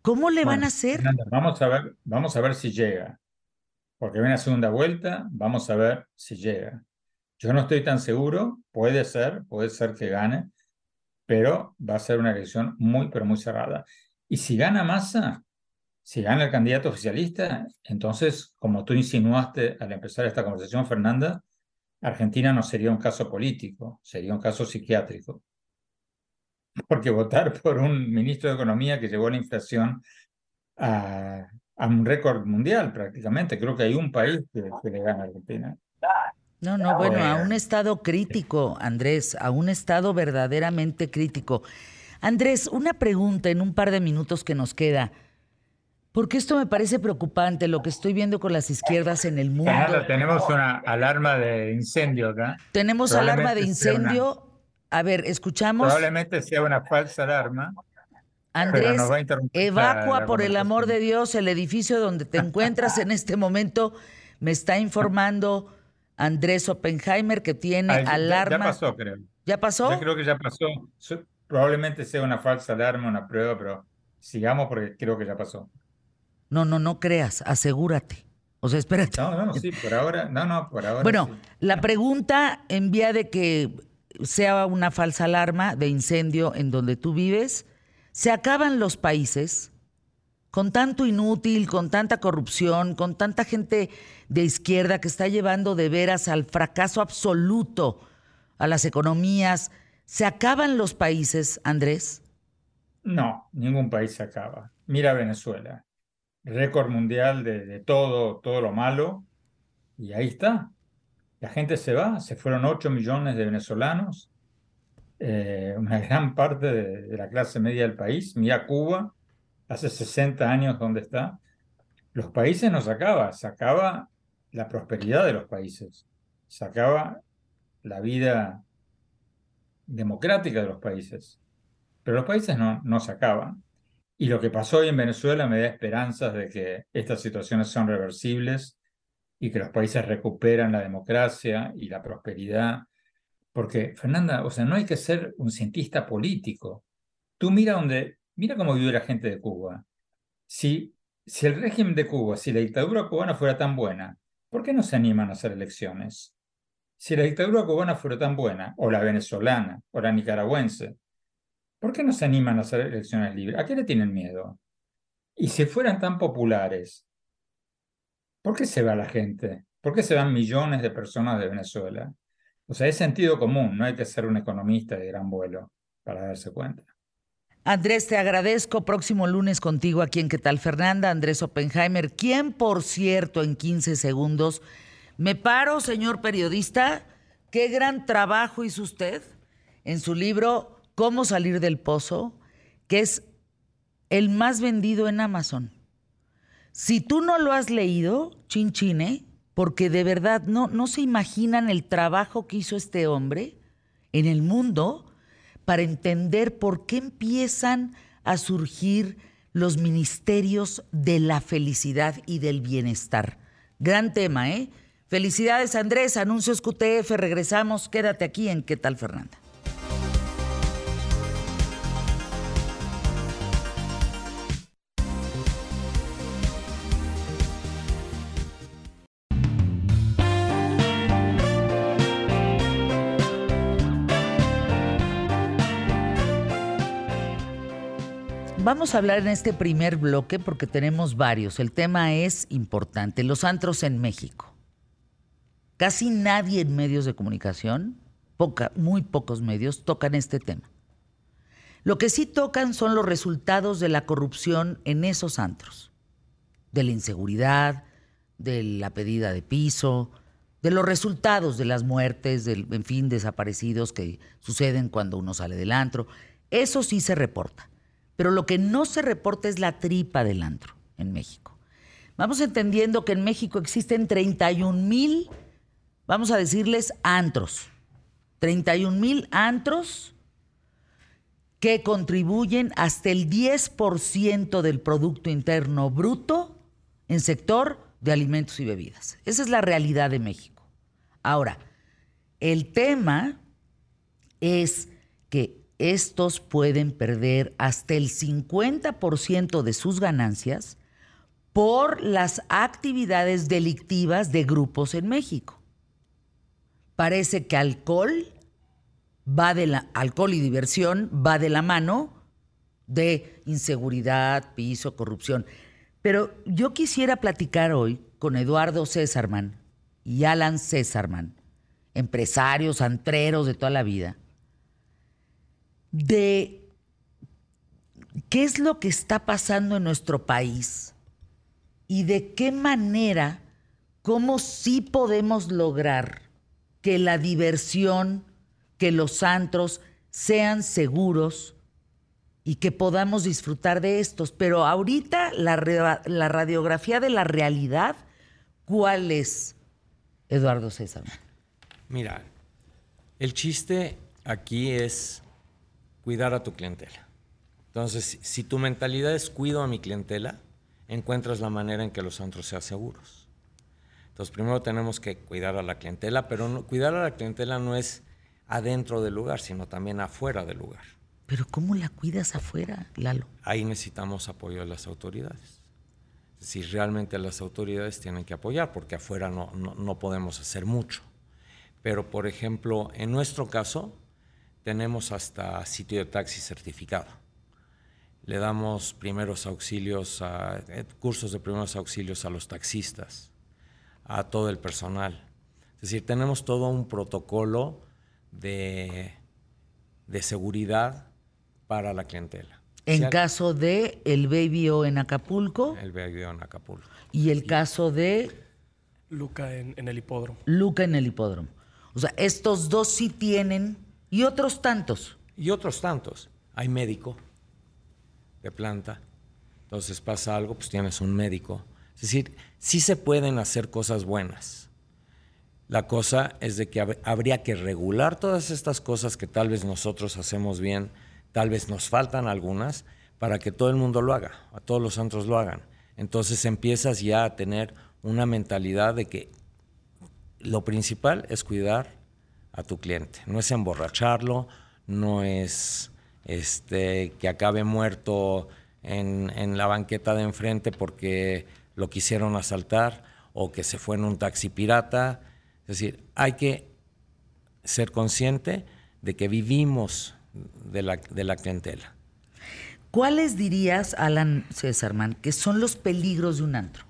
¿Cómo le van a hacer? vamos a ver, vamos a ver si llega. Porque viene a segunda vuelta, vamos a ver si llega. Yo no estoy tan seguro, puede ser, puede ser que gane, pero va a ser una elección muy, pero muy cerrada. Y si gana Massa, si gana el candidato oficialista, entonces, como tú insinuaste al empezar esta conversación, Fernanda, Argentina no sería un caso político, sería un caso psiquiátrico. Porque votar por un ministro de Economía que llevó la inflación a, un récord mundial prácticamente, creo que hay un país que, le gana a Argentina. No, no, bueno, a un estado crítico, Andrés, a un estado verdaderamente crítico. Andrés, una pregunta en un par de minutos que nos queda. Porque esto me parece preocupante, lo que estoy viendo con las izquierdas en el mundo. tenemos una alarma de incendio acá. Tenemos alarma de incendio. A ver, escuchamos. Probablemente sea una falsa alarma. Andrés, evacua por el amor de Dios el edificio donde te encuentras en este momento. Me está informando Andrés Oppenheimer que tiene alarma. Ya, pasó, creo. ¿Ya pasó? Yo creo que ya pasó. Probablemente sea una falsa alarma, una prueba, pero sigamos porque creo que ya pasó. No, no, no creas, asegúrate. O sea, espérate. No, no, sí, por ahora, no, no, por ahora. Bueno, la pregunta en vía de que sea una falsa alarma de incendio en donde tú vives, se acaban los países con tanto inútil, con tanta corrupción, con tanta gente de izquierda que está llevando de veras al fracaso absoluto a las economías. ¿Se acaban los países, Andrés? No, ningún país se acaba. Mira Venezuela récord mundial de, todo, todo lo malo, y ahí está. La gente se va, se fueron 8 millones de venezolanos, eh, una gran parte de, la clase media del país. Mira Cuba, hace 60 años donde está. Los países no sacaba, sacaba la prosperidad de los países, sacaba la vida democrática de los países. Pero los países no, no sacaban. Y lo que pasó hoy en Venezuela me da esperanzas de que estas situaciones son reversibles y que los países recuperan la democracia y la prosperidad. Porque, Fernanda, o sea, no hay que ser un cientista político. Tú mira donde, mira cómo vive la gente de Cuba. Si, si el régimen de Cuba, si la dictadura cubana fuera tan buena, ¿por qué no se animan a hacer elecciones? Si la dictadura cubana fuera tan buena, o la venezolana, o la nicaragüense, ¿Por qué no se animan a hacer elecciones libres? ¿A qué le tienen miedo? Y si fueran tan populares, ¿por qué se va la gente? ¿Por qué se van millones de personas de Venezuela? O sea, es sentido común, no hay que ser un economista de gran vuelo para darse cuenta. Andrés, te agradezco. Próximo lunes contigo aquí en ¿Qué tal Fernanda? Andrés Oppenheimer, quien por cierto en 15 segundos me paro, señor periodista. Qué gran trabajo hizo usted en su libro Cómo salir del pozo, que es el más vendido en Amazon. Si tú no lo has leído, chinchine, porque de verdad no, no se imaginan el trabajo que hizo este hombre en el mundo para entender por qué empiezan a surgir los ministerios de la felicidad y del bienestar. Gran tema, ¿eh? Felicidades Andrés, anuncios QTF, regresamos, quédate aquí en ¿Qué tal Fernanda? Vamos a hablar en este primer bloque porque tenemos varios. El tema es importante, los antros en México. Casi nadie en medios de comunicación, muy pocos medios, tocan este tema. Lo que sí tocan son los resultados de la corrupción en esos antros, de la inseguridad, de la pedida de piso, de los resultados de las muertes, del, en fin, desaparecidos que suceden cuando uno sale del antro. Eso sí se reporta pero lo que no se reporta es la tripa del antro en México. Vamos entendiendo que en México existen 31 mil, vamos a decirles, antros. 31 mil antros que contribuyen hasta el 10% del Producto Interno Bruto en sector de alimentos y bebidas. Esa es la realidad de México. Ahora, el tema es que estos pueden perder hasta el 50% de sus ganancias por las actividades delictivas de grupos en México. Parece que alcohol va de la alcohol y diversión va de la mano de inseguridad, piso, corrupción. Pero yo quisiera platicar hoy con Eduardo Césarman y Alan Césarman, empresarios, antreros de toda la vida, de qué es lo que está pasando en nuestro país y de qué manera, cómo sí podemos lograr que la diversión, que los antros sean seguros y que podamos disfrutar de estos. Pero ahorita la, la radiografía de la realidad, ¿cuál es, Eduardo César? Mira, el chiste aquí es cuidar a tu clientela. Entonces, si tu mentalidad es cuido a mi clientela, encuentras la manera en que los antros sean seguros. Entonces, primero tenemos que cuidar a la clientela, pero cuidar a la clientela no es adentro del lugar, sino también afuera del lugar. Pero ¿cómo la cuidas afuera, Lalo? Ahí necesitamos apoyo de las autoridades. Si realmente las autoridades tienen que apoyar, porque afuera no, no podemos hacer mucho. Pero, por ejemplo, en nuestro caso, tenemos hasta sitio de taxi certificado. Le damos primeros auxilios, a, eh, cursos de primeros auxilios a los taxistas, a todo el personal. Es decir, tenemos todo un protocolo de, de seguridad para la clientela. En caso de el Baby O en Acapulco. El Baby O en Acapulco. Y el caso de... Luca en, en el hipódromo. Luca en el hipódromo. O sea, estos dos sí tienen y otros tantos. Y otros tantos. Hay médico de planta. Entonces pasa algo, pues tienes un médico. Es decir, sí se pueden hacer cosas buenas. La cosa es de que habría que regular todas estas cosas que tal vez nosotros hacemos bien, tal vez nos faltan algunas, para que todo el mundo lo haga, a todos los antros lo hagan. Entonces empiezas ya a tener una mentalidad de que lo principal es cuidar a tu cliente. No es emborracharlo, no es este, que acabe muerto en, en, la banqueta de enfrente porque lo quisieron asaltar o que se fue en un taxi pirata. Es decir, hay que ser consciente de que vivimos de la, de la clientela. ¿Cuáles dirías, Alan Césarman, que son los peligros de un antro?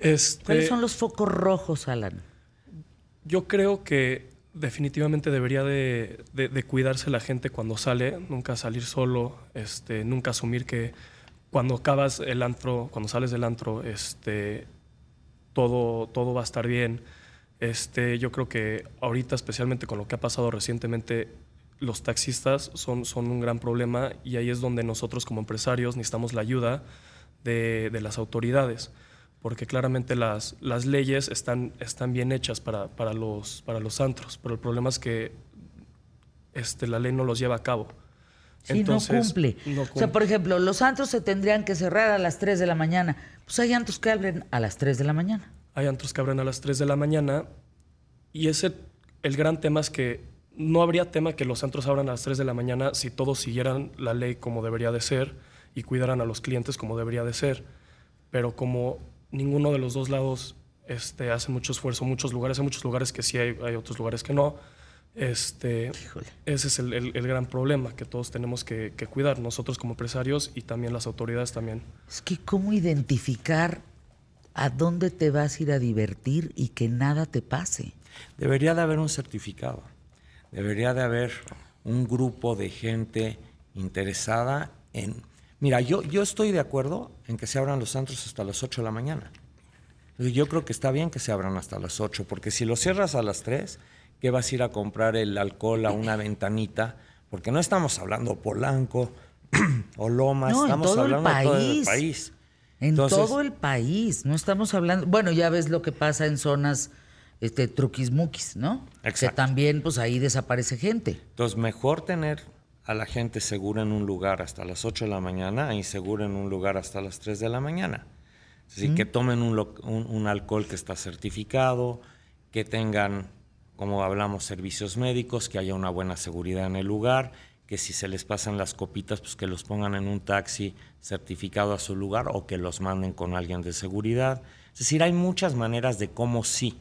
Este, ¿Cuáles son los focos rojos, Alan? Yo creo que definitivamente debería de, cuidarse la gente cuando sale, nunca salir solo, este, nunca asumir que cuando acabas el antro, cuando sales del antro, este, todo, todo va a estar bien. Este, yo creo que ahorita, especialmente con lo que ha pasado recientemente, los taxistas son, son un gran problema y ahí es donde nosotros como empresarios necesitamos la ayuda de, de las autoridades porque claramente las, las leyes están, están bien hechas para, para, los, para los antros, pero el problema es que este, la ley no los lleva a cabo. Sí, no, cumple. O sea, por ejemplo, los antros se tendrían que cerrar a las 3 de la mañana. Pues hay antros que abren a las 3 de la mañana. Hay antros que abren a las 3 de la mañana y ese, el gran tema es que no habría tema que los antros abran a las 3 de la mañana si todos siguieran la ley como debería de ser y cuidaran a los clientes como debería de ser. Pero como ninguno de los dos lados este, hace mucho esfuerzo. Muchos lugares, hay muchos lugares que sí, hay, hay otros lugares que no. Este, ese es el, el, gran problema que todos tenemos que, que, cuidar, nosotros como empresarios y también las autoridades también. Es que cómo identificar a dónde te vas a ir a divertir y que nada te pase. Debería de haber un certificado, debería de haber un grupo de gente interesada en Mira, yo, yo estoy de acuerdo en que se abran los antros hasta las 8 de la mañana. Yo creo que está bien que se abran hasta las 8, porque si lo cierras a las 3, ¿qué vas a ir a comprar el alcohol a una ventanita? Porque no estamos hablando Polanco o Lomas, no, estamos en todo hablando el país. de todo el país. En todo el país, no estamos hablando, bueno, ya ves lo que pasa en zonas este truquismuquis, ¿no? Exacto. Que también pues ahí desaparece gente. Entonces, mejor tener a la gente segura en un lugar hasta las 8 de la mañana a insegura en un lugar hasta las 3 de la mañana. Es decir, que tomen un- un alcohol que está certificado, que tengan, como hablamos, servicios médicos, que haya una buena seguridad en el lugar, que si se les pasan las copitas, pues que los pongan en un taxi certificado a su lugar o que los manden con alguien de seguridad. Es decir, hay muchas maneras de cómo sí.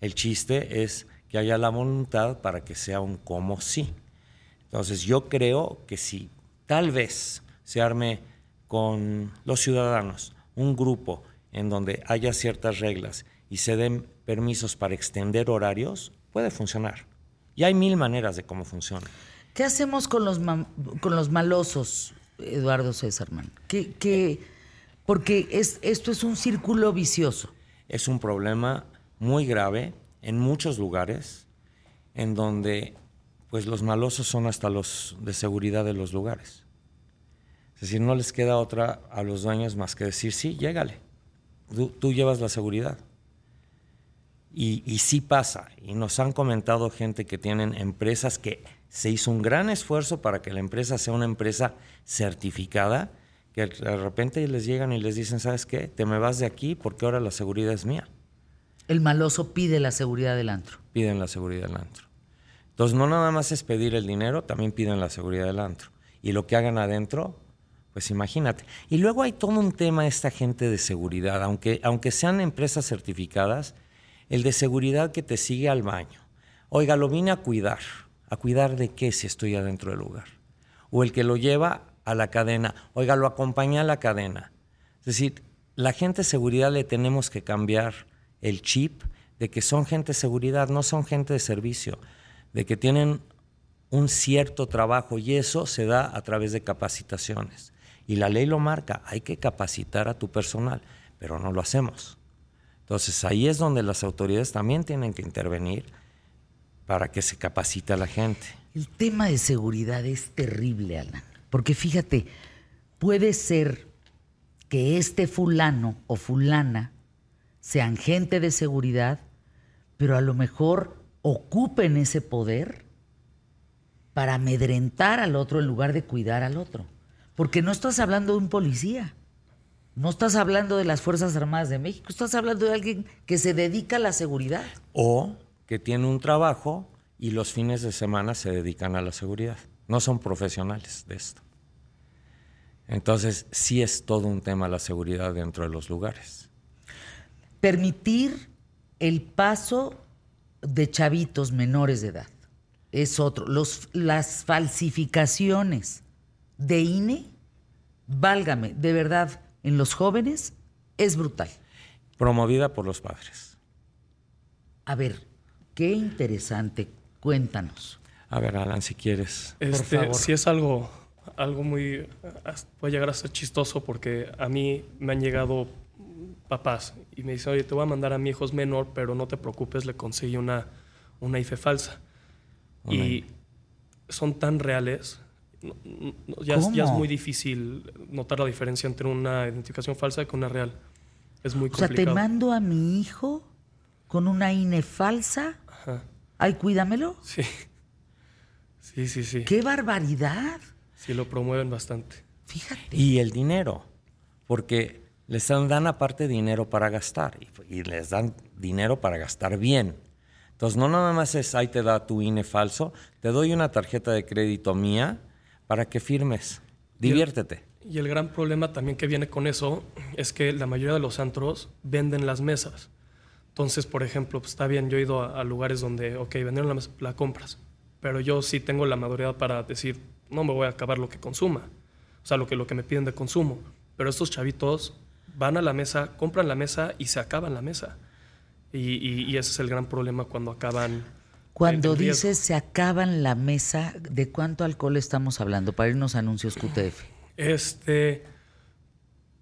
El chiste es que haya la voluntad para que sea un cómo sí. Entonces yo creo que si tal vez se arme con los ciudadanos un grupo en donde haya ciertas reglas y se den permisos para extender horarios, puede funcionar. Y hay mil maneras de cómo funciona. ¿Qué hacemos con los, con los malosos, Eduardo Césarman? ¿Qué, qué- porque es, esto es un círculo vicioso. Es un problema muy grave en muchos lugares en donde pues los malosos son hasta los de seguridad de los lugares. Es decir, no les queda otra a los dueños más que decir, sí, llégale, tú, tú llevas la seguridad. Y, y sí pasa, y nos han comentado gente que tienen empresas que se hizo un gran esfuerzo para que la empresa sea una empresa certificada, que de repente les llegan y les dicen, ¿sabes qué? Te me vas de aquí porque ahora la seguridad es mía. El maloso pide la seguridad del antro. Piden la seguridad del antro. Entonces, no nada más es pedir el dinero, también piden la seguridad del antro. Y lo que hagan adentro, pues imagínate. Y luego hay todo un tema esta gente de seguridad, aunque, aunque sean empresas certificadas, el de seguridad que te sigue al baño. Oiga, lo vine a cuidar. ¿A cuidar de qué si estoy adentro del lugar? O el que lo lleva a la cadena. Oiga, lo acompaña a la cadena. Es decir, la gente de seguridad le tenemos que cambiar el chip de que son gente de seguridad, no son gente de servicio, de que tienen un cierto trabajo y eso se da a través de capacitaciones. Y la ley lo marca, hay que capacitar a tu personal, pero no lo hacemos. Entonces ahí es donde las autoridades también tienen que intervenir para que se capacite a la gente. El tema de seguridad es terrible, Alan. Porque fíjate, puede ser que este fulano o fulana sean gente de seguridad, pero a lo mejor ocupen ese poder para amedrentar al otro en lugar de cuidar al otro. Porque no estás hablando de un policía, no estás hablando de las Fuerzas Armadas de México, estás hablando de alguien que se dedica a la seguridad. O que tiene un trabajo y los fines de semana se dedican a la seguridad. No son profesionales de esto. Entonces, sí es todo un tema la seguridad dentro de los lugares. Permitir el paso de chavitos menores de edad es otro. Los, las falsificaciones de INE, válgame, de verdad, en los jóvenes es brutal. Promovida por los padres. A ver, qué interesante. Cuéntanos. A ver, Alan, si quieres. Este, favor. sí es algo, algo muy, puede llegar a ser chistoso porque a mí me han llegado papás y me dicen, oye, te voy a mandar a mi hijo es menor, pero no te preocupes, le conseguí una, una IFE falsa. Y son tan reales, no- no- ya, es, ya es ¿Cómo? muy difícil notar la diferencia entre una identificación falsa y con una real. Es muy O sea, te complicado. mando a mi hijo con una INE falsa. Ajá. Ay, cuídamelo. Sí. Sí, sí, sí. ¡Qué barbaridad! Sí, lo promueven bastante. Fíjate. Y el dinero, porque les dan, aparte dinero para gastar y, y les dan dinero para gastar bien. Entonces, no nada más es, ahí te da tu INE falso, te doy una tarjeta de crédito mía para que firmes. Diviértete. Y el gran problema también que viene con eso es que la mayoría de los antros venden las mesas. Entonces, por ejemplo, pues, está bien, yo he ido a, a lugares donde, ok, vendieron la mesa, la compras. Pero yo sí tengo la maduridad para decir, no me voy a acabar lo que consuma. O sea, lo que, lo que me piden de consumo. Pero estos chavitos van a la mesa, compran la mesa y se acaban la mesa. Y, y- y ese es el gran problema cuando acaban. Cuando dices se acaban la mesa, ¿de cuánto alcohol estamos hablando? Para irnos a anuncios QTF. Este,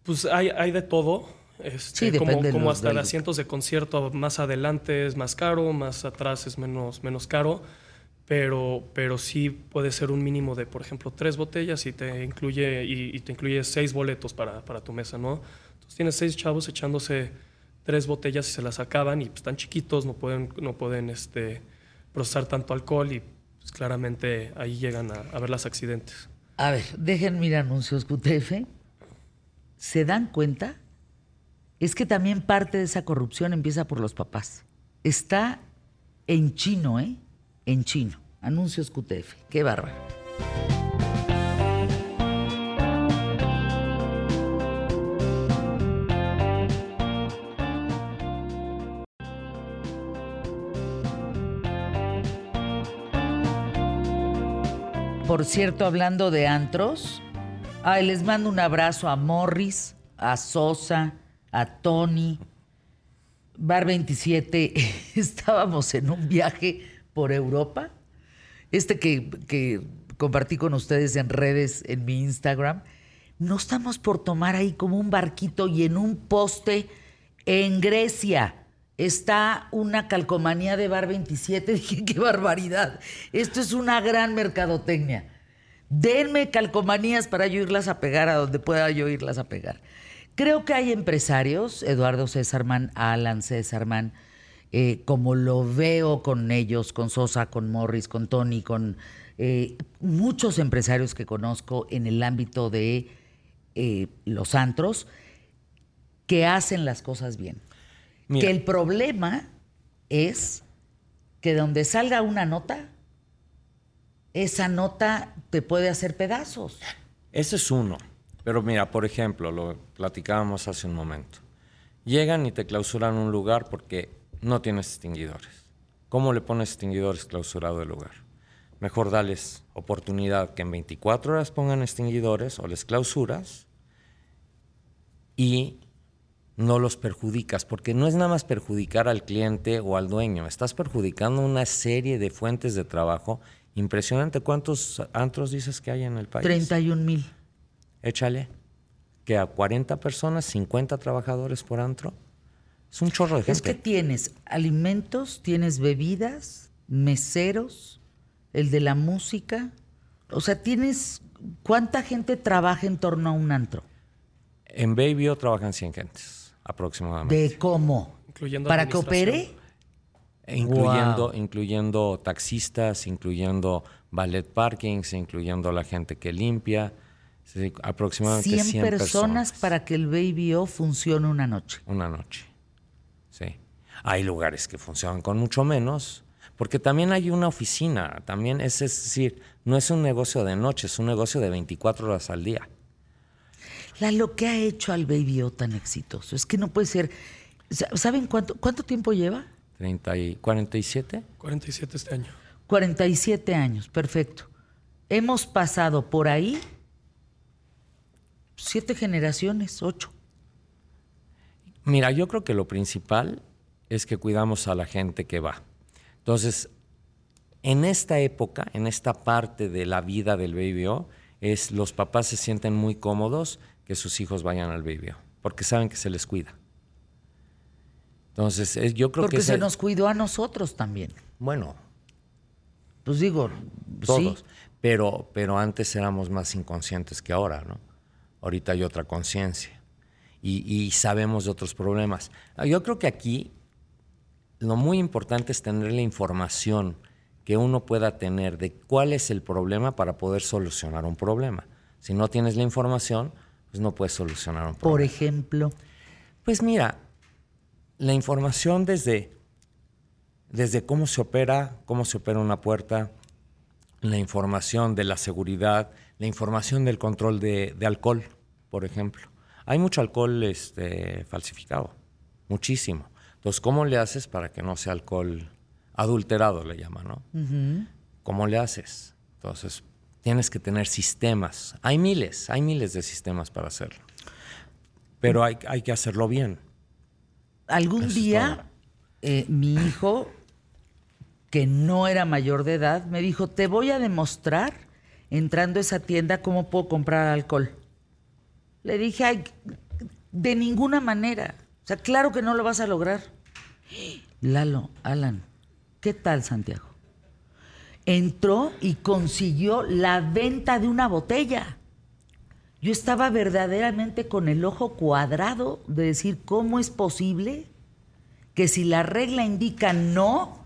pues hay, hay de todo. Este, Sí, como, como los- hasta de asientos de concierto, más adelante es más caro, más atrás es menos, menos caro, pero, pero sí puede ser un mínimo de, por ejemplo, tres botellas y te incluye, y, y te incluye seis boletos para, para tu mesa, ¿no? Entonces tienes seis chavos echándose tres botellas y se las acaban y pues, están chiquitos, no pueden, no pueden este, procesar tanto alcohol y pues, claramente ahí llegan a, ver los accidentes. A ver, dejen mirar anuncios QTF. ¿Se dan cuenta? Es que también parte de esa corrupción empieza por los papás. Está en chino, ¿eh? En chino. Anuncios QTF. Qué bárbaro. Por cierto, hablando de antros, ay, les mando un abrazo a Morris, a Sosa, a Tony. Bar 27, estábamos en un viaje por Europa, este que, que compartí con ustedes en redes, en mi Instagram. No estamos por tomar ahí como un barquito y en un poste en Grecia está una calcomanía de Bar 27. Dije, qué barbaridad. Esto es una gran mercadotecnia. Denme calcomanías para yo irlas a pegar a donde pueda yo irlas a pegar. Creo que hay empresarios, Eduardo Césarman, Alan Césarman, eh, como lo veo con ellos, con Sosa, con Morris, con Tony, con eh, muchos empresarios que conozco en el ámbito de eh, los antros, que hacen las cosas bien. Mira. Que el problema es que donde salga una nota, esa nota te puede hacer pedazos. Ese es uno. Pero mira, por ejemplo, lo platicábamos hace un momento. Llegan y te clausuran un lugar porque no tienes extinguidores. ¿Cómo le pones extinguidores clausurado el lugar? Mejor dales oportunidad que en 24 horas pongan extinguidores o les clausuras y no los perjudicas, porque no es nada más perjudicar al cliente o al dueño, estás perjudicando una serie de fuentes de trabajo impresionante. ¿Cuántos antros dices que hay en el país? 31 mil. Échale. Que a 40 personas, 50 trabajadores por antro. Es un chorro de gente. Es que tienes alimentos, tienes bebidas, meseros, el de la música. O sea, tienes. ¿Cuánta gente trabaja en torno a un antro? En Babyo trabajan 100 gentes, aproximadamente. ¿De cómo? Incluyendo ¿Para que opere? Incluyendo, Wow. incluyendo taxistas, incluyendo ballet parkings, incluyendo la gente que limpia. Sí, aproximadamente 100, 100, personas, para que el Baby O funcione una noche. Una noche. Sí. Hay lugares que funcionan con mucho menos, porque también hay una oficina. También es, es decir, no es un negocio de noche, es un negocio de 24 horas al día. La, lo que ha hecho al Baby O tan exitoso es que no puede ser. Sa- ¿Saben cuánto, cuánto tiempo lleva? 30 y 47. 47 este año. 47 años, perfecto. Hemos pasado por ahí siete generaciones, ocho. Mira, yo creo que lo principal es que cuidamos a la gente que va. Entonces, en esta época, en esta parte de la vida del BBO, es los papás se sienten muy cómodos que sus hijos vayan al BBO, porque saben que se les cuida. Entonces, es- yo creo Porque que se ese- nos cuidó a nosotros también. bueno, Pues digo, todos, sí. pero pero antes éramos más inconscientes que ahora, ¿no? Ahorita hay otra conciencia y, y sabemos de otros problemas. Ah, Yo creo que aquí lo muy importante es tener la información que uno pueda tener de cuál es el problema para poder solucionar un problema. Si no tienes la información, pues no puedes solucionar un problema. Por ejemplo, Pues mira, la información desde, desde cómo se opera, cómo se opera una puerta, la información de la seguridad, la información del control de, de alcohol, por ejemplo. Hay mucho alcohol este, falsificado, muchísimo. Entonces, ¿cómo le haces para que no sea alcohol adulterado, le llaman, ¿no? ¿Cómo le haces? Entonces, tienes que tener sistemas. Hay miles, hay miles de sistemas para hacerlo. Pero hay, hay que hacerlo bien. algún Eso día eh, mi hijo, que no era mayor de edad, me dijo, te voy a demostrar, entrando a esa tienda, cómo puedo comprar alcohol. Le dije, ay, de ninguna manera. O sea, claro que no lo vas a lograr. Lalo, Alan, ¿qué tal Santiago? Entró y consiguió la venta de una botella. Yo estaba verdaderamente con el ojo cuadrado de decir, ¿cómo es posible que si la regla indica no,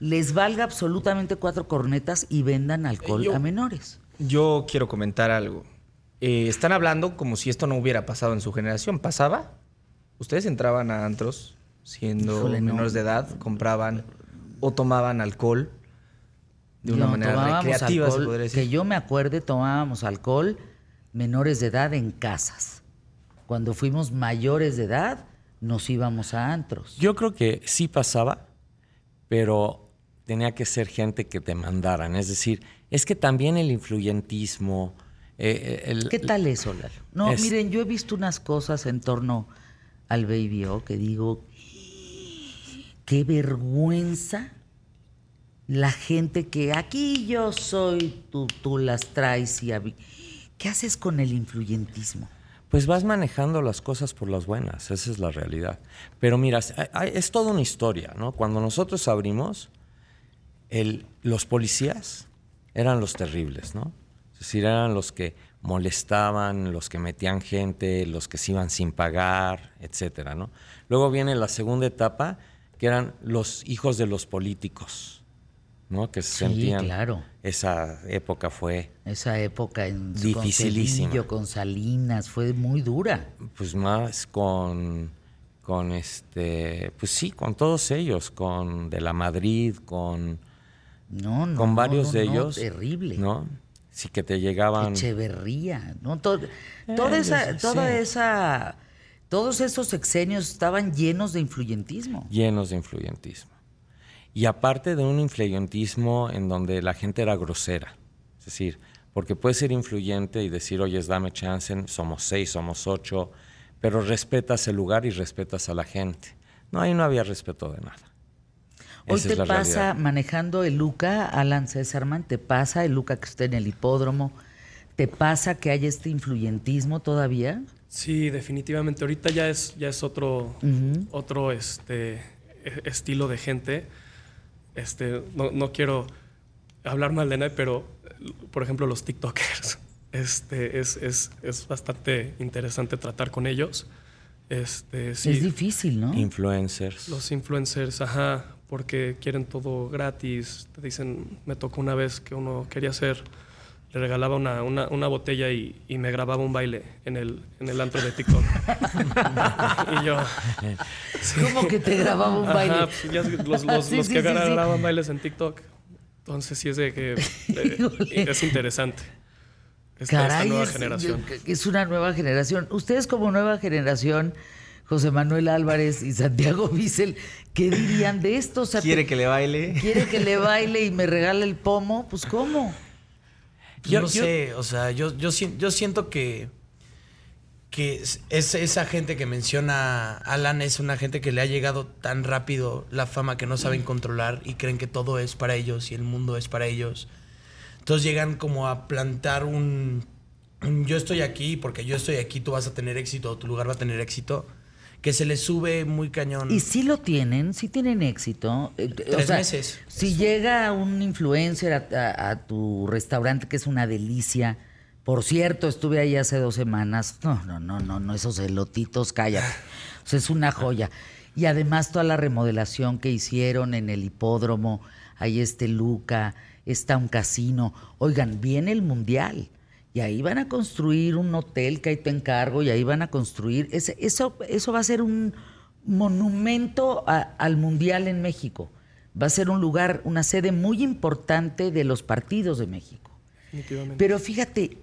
les valga absolutamente cuatro cornetas y vendan alcohol Yo- a menores. Yo quiero comentar algo. Eh, están hablando como si esto no hubiera pasado en su generación. ¿Pasaba? ¿Ustedes entraban a antros siendo Híjole, no. menores de edad, compraban o tomaban alcohol de una No, manera tomábamos recreativa, se alcohol, podría decir? Que yo me acuerde, tomábamos alcohol menores de edad en casas. Cuando fuimos mayores de edad, nos íbamos a antros. Yo creo que sí pasaba, pero tenía que ser gente que te mandaran. Es decir, es que también el influyentismo... eh, eh, el- ¿Qué tal eso, Lalo? No, Es- miren, yo he visto unas cosas en torno al Baby O que digo, qué vergüenza la gente que aquí yo soy, tú, tú las traes y... a mí". ¿Qué haces con el influyentismo? Pues vas manejando las cosas por las buenas, esa es la realidad. Pero mira, es, toda una historia, ¿no? Cuando nosotros abrimos, los policías eran los terribles, ¿no? Es decir, eran los que molestaban, los que metían gente, los que se iban sin pagar, etcétera, ¿no? Luego viene la segunda etapa, que eran los hijos de los políticos, ¿no? Que se Sí, sentían. claro. Esa época fue Esa época en Dificilísima. con con Salinas, fue muy dura. pues más con con este pues sí con todos ellos con de la Madrid con No, no. con varios no, de ellos terrible. no sí que te llegaban Echeverría, ¿no? Todo- toda Eh, esa, sí. toda esa, todos esos sexenios estaban llenos de influyentismo. llenos de influyentismo y aparte de un influyentismo en donde la gente era grosera es decir porque puedes ser influyente y decir oye dame chance somos seis somos ocho pero respetas el lugar y respetas a la gente no ahí no había respeto de nada Hoy Esa te es la pasa realidad. manejando el Luca, Alan Césarman, te pasa el Luca que está en el hipódromo, te pasa que hay este influyentismo todavía. Sí, definitivamente. Ahorita ya es, ya es otro, otro este, e- estilo de gente. Este, no, no quiero hablar mal de nadie, pero por ejemplo los TikTokers. Este, es, es, es bastante interesante tratar con ellos. Este, sí, Es difícil, ¿no? influencers los influencers, ajá, porque quieren todo gratis. Te dicen, me tocó una vez que uno quería hacer, le regalaba una, una, una botella y, y me grababa un baile en el, en el antro de TikTok. y yo... sí. ¿Cómo que te grababa un Ajá, baile? pues ya los, los- Sí, los sí, que sí, sí. grababan bailes en TikTok. Entonces sí es de que eh, es interesante. Esta, esta Caray, nueva es, generación. es una nueva generación. Ustedes como nueva generación, José Manuel Álvarez y Santiago Bissell, ¿qué dirían de esto? O sea, ¿Quiere te- que le baile? ¿Quiere que le baile y me regale el pomo? Pues ¿cómo? Pues Yo- no yo- sé, o sea, yo, yo, yo siento que, que es, es- esa gente que menciona Alan es una gente que le ha llegado tan rápido la fama que no saben controlar y creen que todo es para ellos y el mundo es para ellos. Entonces llegan como a plantar un, yo estoy aquí porque yo estoy aquí, tú vas a tener éxito, tu lugar va a tener éxito, que se les sube muy cañón. Y sí lo tienen, sí tienen éxito. Eh, o Tres sea, meses. Si llega un influencer a, a- a tu restaurante, que es una delicia. Por cierto, estuve ahí hace dos semanas. No, no, no, no, no, esos elotitos, cállate. O sea, es una joya. Y además toda la remodelación que hicieron en el hipódromo, ahí este Luca, está un casino. Oigan, viene el mundial. Y ahí van a construir un hotel que ahí te encargo y ahí van a construir. ese- eso, eso va a ser un monumento a- al mundial en México. Va a ser un lugar, una sede muy importante de los partidos de México. Definitivamente. Pero fíjate,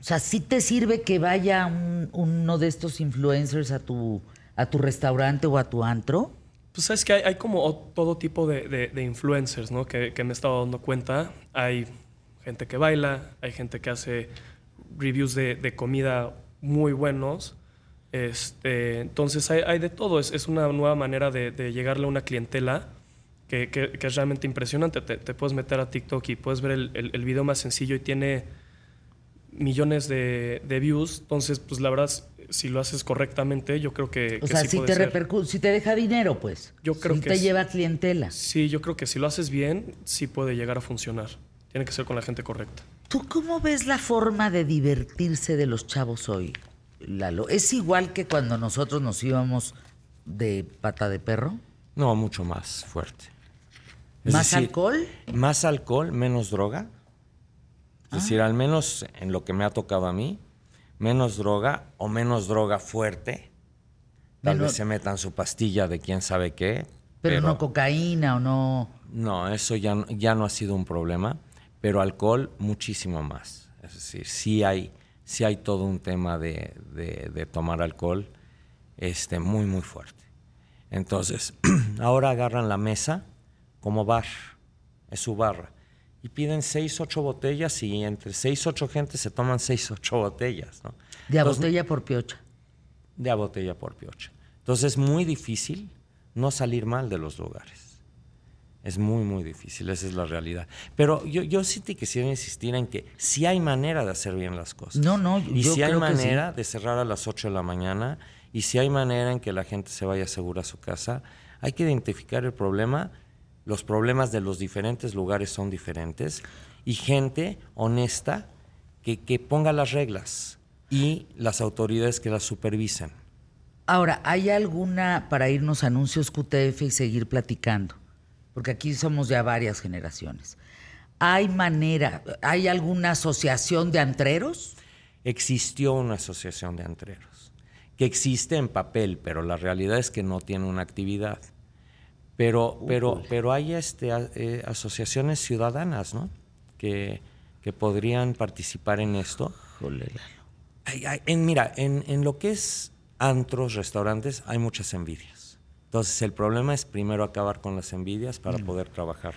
o sea, sí te sirve que vaya un- uno de estos influencers a tu, a tu restaurante o a tu antro. Pues sabes que hay, hay como todo tipo de, de- de influencers, ¿no? Que, que me he estado dando cuenta. Hay gente que baila, hay gente que hace reviews de, de comida muy buenos. Este, entonces hay, hay de todo. Es, es una nueva manera de, de llegarle a una clientela que, que- que es realmente impresionante. Te, te puedes meter a TikTok y puedes ver el, el- el video más sencillo y tiene millones de, de views. Entonces, pues la verdad, si lo haces correctamente, yo creo que, O que sea, sí si puede te ser. repercu- si te deja dinero, pues. Yo creo Si que te lleva clientela. Sí, yo creo que si lo haces bien, sí puede llegar a funcionar. Tiene que ser con la gente correcta. ¿Tú cómo ves la forma de divertirse de los chavos hoy, Lalo? ¿Es igual que cuando nosotros nos íbamos de pata de perro? No, mucho más fuerte. Es ¿Más decir, alcohol? Más alcohol, menos droga. Es decir, al menos en lo que me ha tocado a mí, menos droga o menos droga fuerte. Tal Menos- vez se metan su pastilla de quién sabe qué. Pero, no cocaína o no. No, eso ya, ya no ha sido un problema, pero alcohol muchísimo más. Es decir, sí hay, sí hay todo un tema de, de- de tomar alcohol este, muy, muy fuerte. Entonces, ahora agarran la mesa como bar, es su barra, y piden seis, ocho botellas y entre seis, ocho gente se toman seis, ocho botellas. ¿no? De a Entonces, botella por piocha. de a botella por piocha. Entonces es muy difícil no salir mal de los lugares. Es muy, muy difícil, esa es la realidad. Pero yo, yo sí te quisiera insistir en que sí hay manera de hacer bien las cosas. No, no, Y yo sí hay creo sí. manera de cerrar a las 8 de la mañana, y si hay manera en que la gente se vaya segura a su casa. Hay que identificar el problema. Los problemas de los diferentes lugares son diferentes. Y gente honesta que, que ponga las reglas y las autoridades que las supervisen. Ahora, ¿hay alguna, para irnos a anuncios QTF y seguir platicando? Porque aquí somos ya varias generaciones. ¿Hay manera, hay alguna asociación de antreros? existió una asociación de antreros, que existe en papel, pero la realidad es que no tiene una actividad. Pero, pero, pero hay este, eh, asociaciones ciudadanas, ¿no? Que, que podrían participar en esto. En, mira, en, en lo que es antros, restaurantes, hay muchas envidias. Entonces, el problema es primero acabar con las envidias para poder trabajar.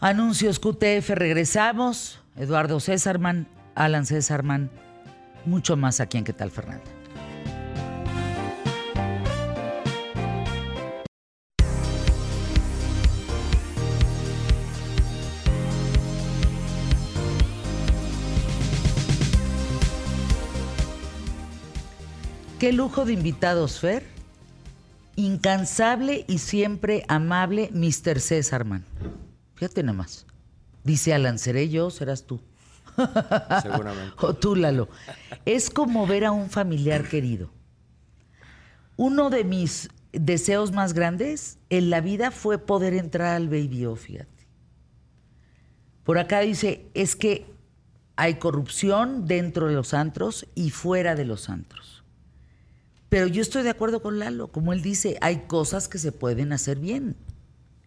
Anuncios QTF, regresamos. Eduardo Césarman, Alan Césarman, mucho más aquí en ¿Qué tal, Fernanda? Qué lujo de invitados, Fer. Incansable y siempre amable Mr. Césarman. Fíjate nada más. Dice Alan, ¿seré yo o serás tú? Seguramente. o tú, Lalo. Es como ver a un familiar querido. Uno de mis deseos más grandes en la vida fue poder entrar al Baby O, fíjate. Por acá dice, es que hay corrupción dentro de los antros y fuera de los antros. Pero yo estoy de acuerdo con Lalo, como él dice, hay cosas que se pueden hacer bien.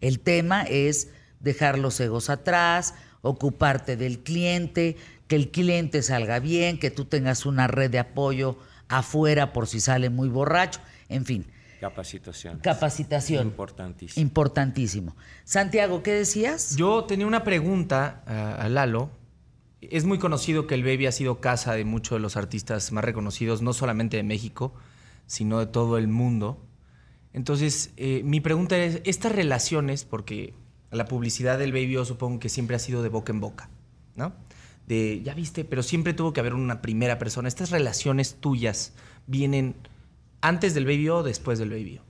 El tema es dejar los egos atrás, ocuparte del cliente, que el cliente salga bien, que tú tengas una red de apoyo afuera por si sale muy borracho, en fin, Capacitación. capacitación. Importantísimo. Importantísimo. Santiago, ¿qué decías? Yo tenía una pregunta a, a Lalo. Es muy conocido que el Baby ha sido casa de muchos de los artistas más reconocidos, no solamente de México, sino de todo el mundo. Entonces, eh, mi pregunta es, estas relaciones, porque la publicidad del Baby O supongo que siempre ha sido de boca en boca, ¿no? De, ya viste, pero siempre tuvo que haber una primera persona. ¿Estas relaciones tuyas vienen antes del Baby O o después del Baby O?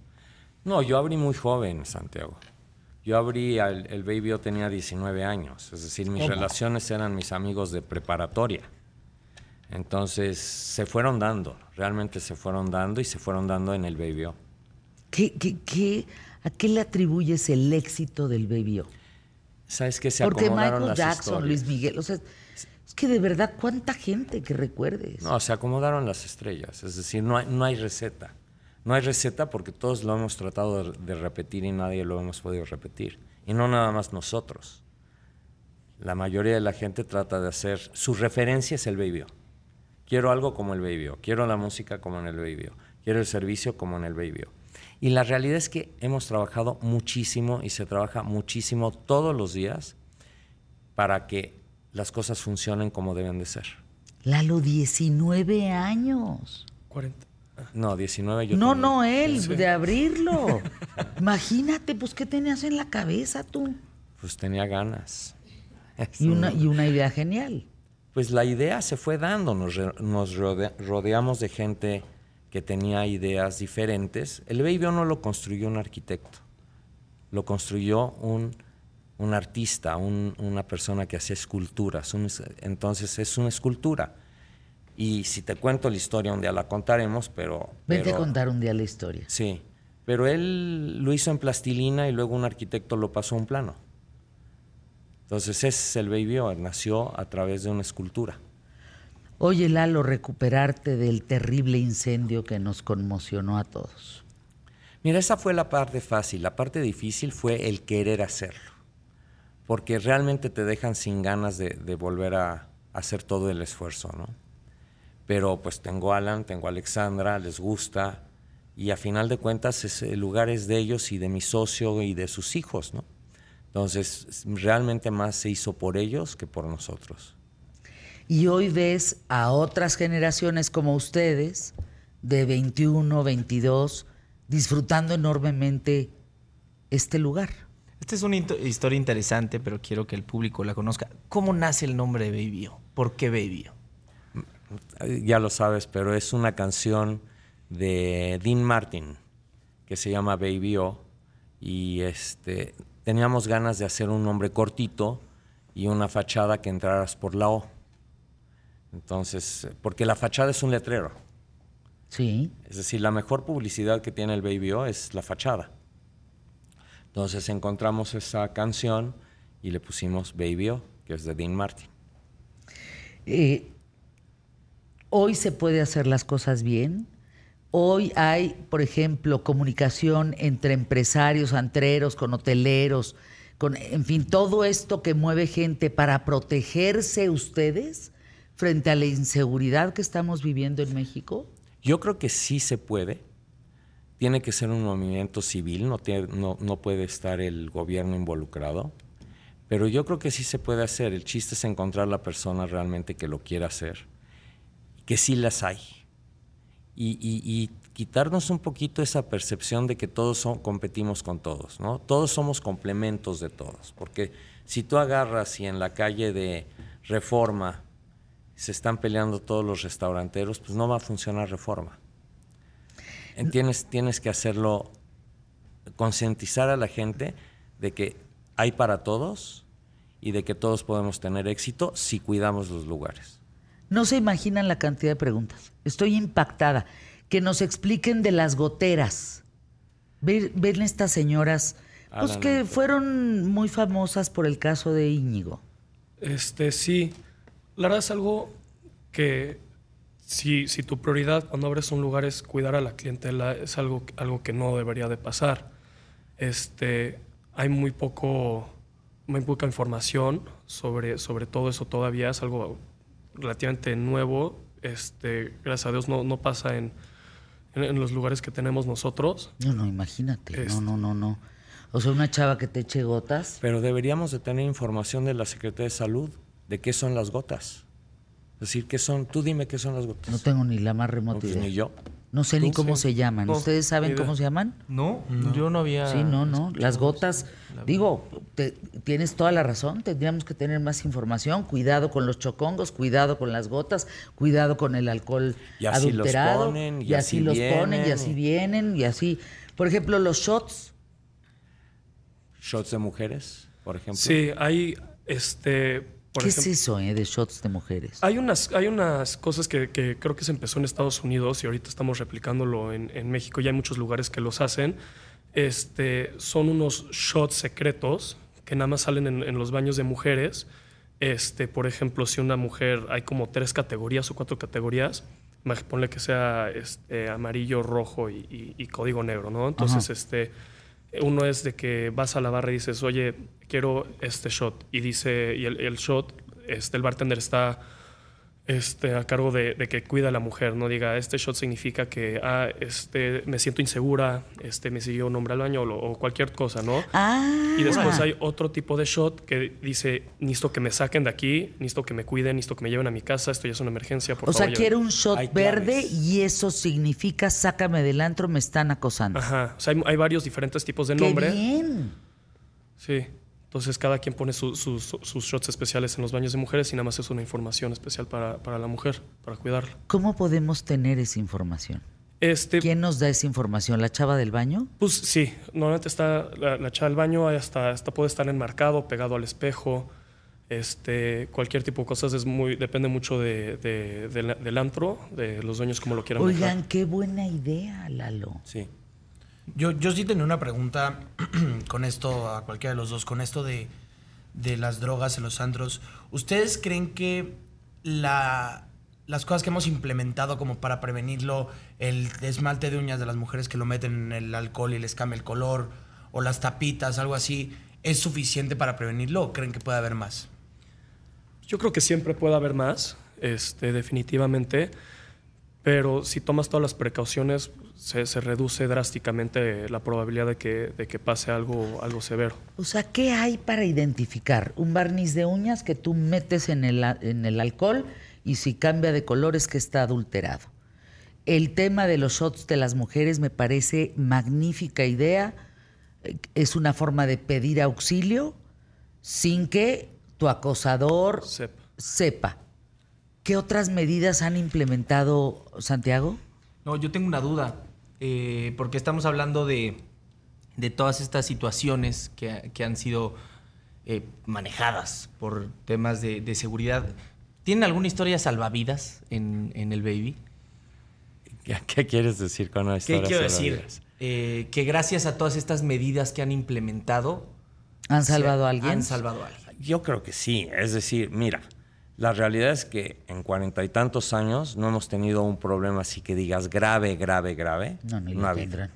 No, yo abrí muy joven, Santiago. Yo abrí, al- el baby yo tenía 19 años, es decir, mis ¿Cómo? relaciones eran mis amigos de preparatoria. Entonces se fueron dando, realmente se fueron dando y se fueron dando en el baby O. ¿Qué, qué, qué- ¿A qué le atribuyes el éxito del Baby O? ¿Sabes qué? Se Porque acomodaron Michael las Jackson, historias. Luis Miguel, o sea, es que de verdad, ¿cuánta gente que recuerdes? No, se acomodaron las estrellas, es decir, no hay, no hay receta. No hay receta porque todos lo hemos tratado de, de repetir y nadie lo hemos podido repetir. Y no nada más nosotros. La mayoría de la gente trata de hacer, su referencia es el baby. Quiero algo como el baby. Quiero la música como en el baby. Quiero el servicio como en el baby. Y la realidad es que hemos trabajado muchísimo y se trabaja muchísimo todos los días para que las cosas funcionen como deben de ser. Lalo, 19 años. 40. No, 19 yo no, tenía. no, él, de abrirlo. Imagínate, pues, ¿qué tenías en la cabeza tú? Pues tenía ganas. Y una, y una idea genial. Pues la idea se fue dando, nos, nos rode- rodeamos de gente que tenía ideas diferentes. El Baby no lo construyó un arquitecto, lo construyó un, un artista, un- una persona que hacía esculturas. un entonces es una escultura. Y si te cuento la historia, un día la contaremos, pero... Vente pero- a contar un día la historia. Sí, pero él lo hizo en plastilina y luego un arquitecto lo pasó a un plano. Entonces ese es el Baby nació a través de una escultura. Oye, Lalo, recuperarte del terrible incendio que nos conmocionó a todos. Mira, esa fue la parte fácil. La parte difícil fue el querer hacerlo. Porque realmente te dejan sin ganas de, de volver a, hacer todo el esfuerzo, ¿no? Pero pues tengo a Alan, tengo a Alexandra, les gusta. Y a final de cuentas es, el lugar es de ellos y de mi socio y de sus hijos, ¿no? Entonces, realmente más se hizo por ellos que por nosotros. Y hoy ves a otras generaciones como ustedes, de 21, 22, disfrutando enormemente este lugar. Esta es una historia interesante, pero quiero que el público la conozca. ¿Cómo nace el nombre de Baby O? ¿Por qué Baby O? Ya lo sabes, pero es una canción de Dean Martin que se llama Baby O. Y este, teníamos ganas de hacer un nombre cortito y una fachada que entraras por la O. Entonces, porque la fachada es un letrero. Sí. Es decir, la mejor publicidad que tiene el Baby O es la fachada. Entonces encontramos esa canción y le pusimos Baby O, que es de Dean Martin. Eh, hoy se puede hacer las cosas bien. Hoy hay, por ejemplo, comunicación entre empresarios, antreros, con hoteleros, con, en fin, todo esto que mueve gente para protegerse ustedes frente a la inseguridad que estamos viviendo en México? Yo creo que sí se puede. Tiene que ser un movimiento civil, no, no, no puede estar el gobierno involucrado. Pero yo creo que sí se puede hacer. El chiste es encontrar la persona realmente que lo quiera hacer, que sí las hay. Y, y, y quitarnos un poquito esa percepción de que todos competimos con todos, ¿no? Todos somos complementos de todos. Porque si tú agarras y en la calle de Reforma se están peleando todos los restauranteros, pues no va a funcionar reforma. Tienes, tienes que hacerlo, concientizar a la gente de que hay para todos y de que todos podemos tener éxito si cuidamos los lugares. No se imaginan la cantidad de preguntas. Estoy impactada. Que nos expliquen de las goteras. Ven estas señoras, pues que fueron muy famosas por el caso de Íñigo. Este, sí. La verdad es algo que si, si, tu prioridad cuando abres un lugar es cuidar a la clientela, es algo, algo que no debería de pasar. Este, hay muy, poco, muy poca información sobre, sobre todo eso todavía, es algo relativamente nuevo. Este, gracias a Dios no, no pasa en, en, los lugares que tenemos nosotros. No, no, imagínate. No, no, no, no. O sea, una chava que te eche gotas. Pero deberíamos de tener información de la Secretaría de Salud de qué son las gotas. Es decir, ¿qué son? Tú dime qué son las gotas. No tengo ni la más remota no, pues, idea. Ni yo. No sé ni cómo se llaman. No, ¿Ustedes saben cómo se llaman? No, yo no había. Sí, no, no. Las gotas. Digo, te, tienes toda la razón. Tendríamos que tener más información. Cuidado con los chocongos, cuidado con las gotas, cuidado con el alcohol y así adulterado. Los ponen, y, y así, los vienen, ponen, y así vienen, y así. Por ejemplo, los shots. ¿Shots de mujeres, por ejemplo? Sí, hay este por ¿Qué ejemplo, es eso eh, de shots de mujeres? Hay unas, hay unas cosas que, que, creo que se empezó en Estados Unidos y ahorita estamos replicándolo en, en, México. Ya hay muchos lugares que los hacen. Este, son unos shots secretos que nada más salen en, en los baños de mujeres. Este, por ejemplo, si una mujer, hay como tres categorías o cuatro categorías, ponle que sea este, amarillo, rojo y, y, y, código negro, ¿no? Entonces, Ajá. este uno es de que vas a la barra y dices, oye, quiero este shot. Y dice, y el, el shot, este, el bartender está este, a cargo de, de, que cuida a la mujer, no diga, este shot significa que ah, este, me siento insegura, este, me siguió un hombre al baño o, o cualquier cosa, ¿no? Ah. Y después hay otro tipo de shot que dice, necesito que me saquen de aquí, necesito que me cuiden, necesito que me lleven a mi casa, esto ya es una emergencia, por o favor. sea, quiero un shot Hay verde claves. y eso significa, sácame del antro, me están acosando. Ajá, o sea, hay, hay varios diferentes tipos de ¡Qué nombre. bien! Sí. Entonces cada quien pone su- su- su- sus shots especiales en los baños de mujeres y nada más es una información especial para, para la mujer, para cuidarla. ¿Cómo podemos tener esa información? Este, ¿Quién nos da esa información? ¿La chava del baño? Pues sí, normalmente está la, la chava del baño, hasta, hasta puede estar enmarcado, pegado al espejo, este, cualquier tipo de cosas, es muy, depende mucho de, de- del antro, de los dueños como lo quieran Oigan, manejar. qué buena idea, Lalo. Sí. Yo, yo sí tenía una pregunta con esto, a cualquiera de los dos, con esto de de las drogas en los antros. ¿Ustedes creen que la, las cosas que hemos implementado como para prevenirlo, el esmalte de uñas de las mujeres que lo meten en el alcohol y les cambia el color, o las tapitas, algo así, es suficiente para prevenirlo o creen que puede haber más? Yo creo que siempre puede haber más, este, definitivamente, pero si tomas todas las precauciones, se, se reduce drásticamente la probabilidad de que, de que pase algo, algo severo. O sea, ¿qué hay para identificar? Un barniz de uñas que tú metes en el, en el alcohol y si cambia de color es que está adulterado. El tema de los shots de las mujeres me parece magnífica idea. Es una forma de pedir auxilio sin que tu acosador Sepa. sepa. ¿Qué otras medidas han implementado, Santiago? No, yo tengo una duda, eh, porque estamos hablando de, de todas estas situaciones que, que han sido eh, manejadas por temas de, de seguridad. ¿Tienen alguna historia salvavidas en, en el Baby? ¿Qué, qué quieres decir con una ¿Qué historia quiero salvavidas? decir? Eh, que gracias a todas estas medidas que han implementado... ¿Han se- salvado a alguien? Han salvado a alguien. Yo creo que sí. Es decir, mira, la realidad es que en cuarenta y tantos años no hemos tenido un problema así que digas grave, grave, grave. No, ha habido. tendrán.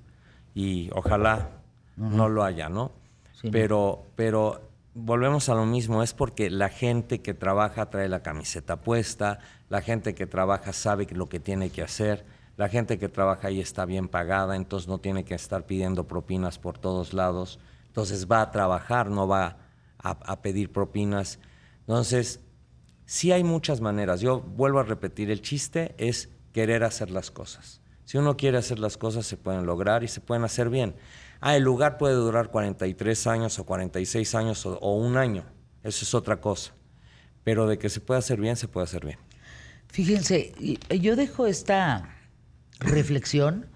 Y ojalá no lo haya, ¿no? Sí, no. pero, pero volvemos a lo mismo, es porque la gente que trabaja trae la camiseta puesta, la gente que trabaja sabe lo que tiene que hacer, la gente que trabaja ahí está bien pagada, entonces no tiene que estar pidiendo propinas por todos lados, entonces va a trabajar, no va a, a pedir propinas. Entonces, sí hay muchas maneras. Yo vuelvo a repetir, el chiste es querer hacer las cosas. Si uno quiere hacer las cosas, se pueden lograr y se pueden hacer bien. Ah, el lugar puede durar 43 años o 46 años o, un año. Eso es otra cosa. Pero de que se puede hacer bien, se puede hacer bien. Fíjense, y- yo dejo esta reflexión.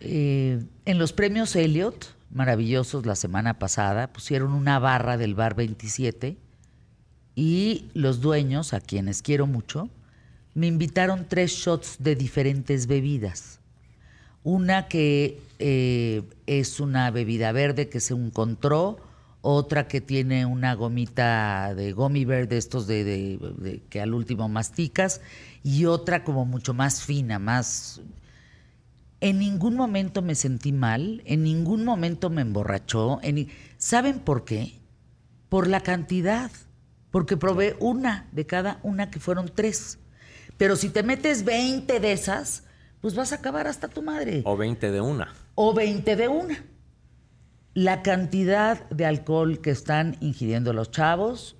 eh, en los premios Elliot, maravillosos la semana pasada, pusieron una barra del bar 27 y los dueños, a quienes quiero mucho, me invitaron tres shots de diferentes bebidas. Una que eh, es una bebida verde que se encontró, otra que tiene una gomita de gummy bear de estos de, que al último masticas, y otra como mucho más fina, más... En ningún momento me sentí mal, en ningún momento me emborrachó. ¿Saben por qué? Por la cantidad, porque probé una de cada una que fueron tres. Pero si te metes 20 de esas, pues vas a acabar hasta tu madre. O 20 de una. O 20 de una. La cantidad de alcohol que están ingiriendo los chavos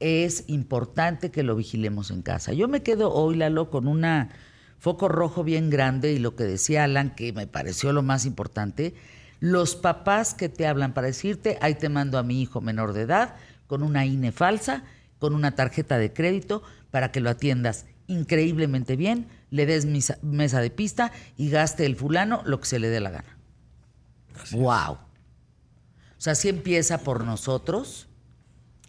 es importante que lo vigilemos en casa. Yo me quedo hoy, Lalo, con una foco rojo bien grande y lo que decía Alan, que me pareció lo más importante, los papás que te hablan para decirte, ahí te mando a mi hijo menor de edad con una INE falsa, con una tarjeta de crédito, para que lo atiendas increíblemente bien, le des misa- mesa de pista y gaste el fulano lo que se le dé la gana. wow. O sea, sí empieza por nosotros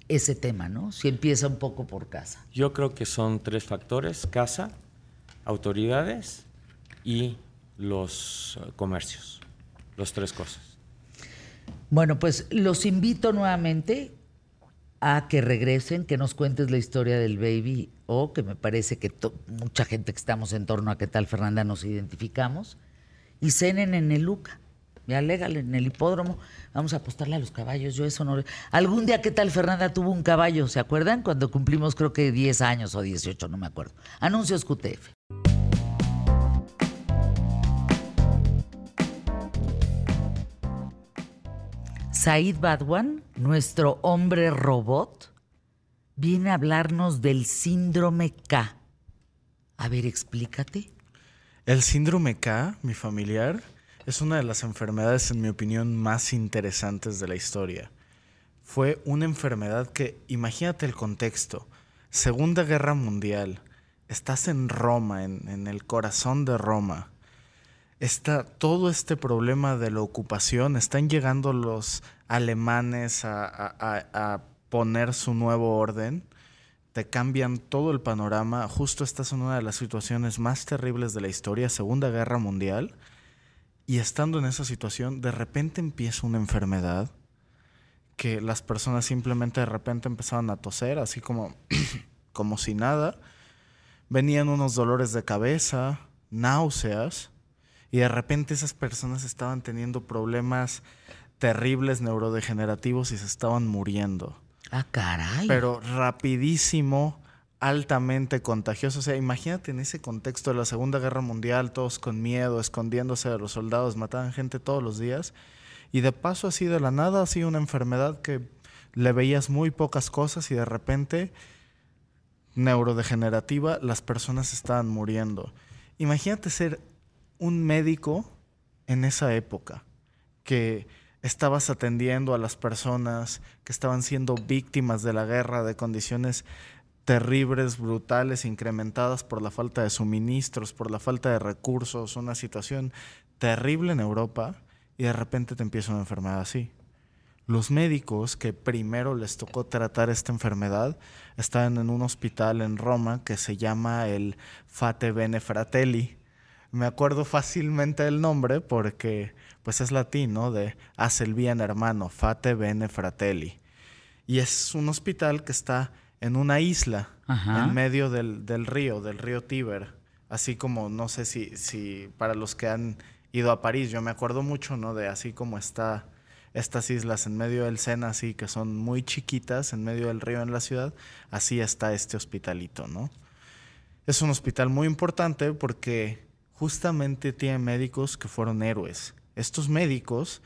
ese tema, ¿no? Sí empieza un poco por casa. Yo creo que son tres factores, casa, autoridades y los eh, comercios. Los tres cosas. Bueno, pues los invito nuevamente a que regresen, que nos cuentes la historia del baby o que me parece que mucha gente que estamos en torno a qué tal Fernanda nos identificamos y cenen en el Luca. Ya légale en el hipódromo. Vamos a apostarle a los caballos. Yo eso no. Algún día, ¿qué tal Fernanda tuvo un caballo? ¿Se acuerdan? Cuando cumplimos, creo que 10 años o 18, no me acuerdo. Anuncios QTF. Said Badwan, nuestro hombre robot, viene a hablarnos del síndrome K. A ver, explícate. El síndrome K, mi familiar, es una de las enfermedades, en mi opinión, más interesantes de la historia. Fue una enfermedad que, imagínate el contexto, Segunda Guerra Mundial, estás en Roma, en, en el corazón de Roma, está todo este problema de la ocupación, están llegando los alemanes a, poner su nuevo orden, te cambian todo el panorama, justo estás en una de las situaciones más terribles de la historia, Segunda Guerra Mundial, y estando en esa situación, de repente empieza una enfermedad que las personas simplemente de repente empezaban a toser, así como, como si nada. Venían unos dolores de cabeza, náuseas, y de repente esas personas estaban teniendo problemas terribles neurodegenerativos y se estaban muriendo. Ah, caray. Pero rapidísimo, altamente contagioso. O sea, imagínate en ese contexto de la Segunda Guerra Mundial, todos con miedo, escondiéndose de los soldados, mataban gente todos los días. Y de paso así de la nada, así una enfermedad que le veías muy pocas cosas y de repente neurodegenerativa, las personas estaban muriendo. Imagínate ser un médico en esa época, que estabas atendiendo a las personas que estaban siendo víctimas de la guerra, de condiciones terribles, brutales, incrementadas por la falta de suministros, por la falta de recursos, una situación terrible en Europa, y de repente te empieza una enfermedad así. Los médicos que primero les tocó tratar esta enfermedad estaban en un hospital en Roma que se llama el Fate Bene Fratelli. Me acuerdo fácilmente del nombre porque pues es latín, ¿no? De haz el bien hermano, Fate Bene Fratelli. Y es un hospital que está en una isla, Ajá. en medio del, del río, del río Tíber. Así como, no sé si, si para los que han ido a París, yo me acuerdo mucho, ¿no? De así como está estas islas en medio del Sena, así que son muy chiquitas, en medio del río en la ciudad, así está este hospitalito, ¿no? Es un hospital muy importante porque justamente tiene médicos que fueron héroes. Estos médicos,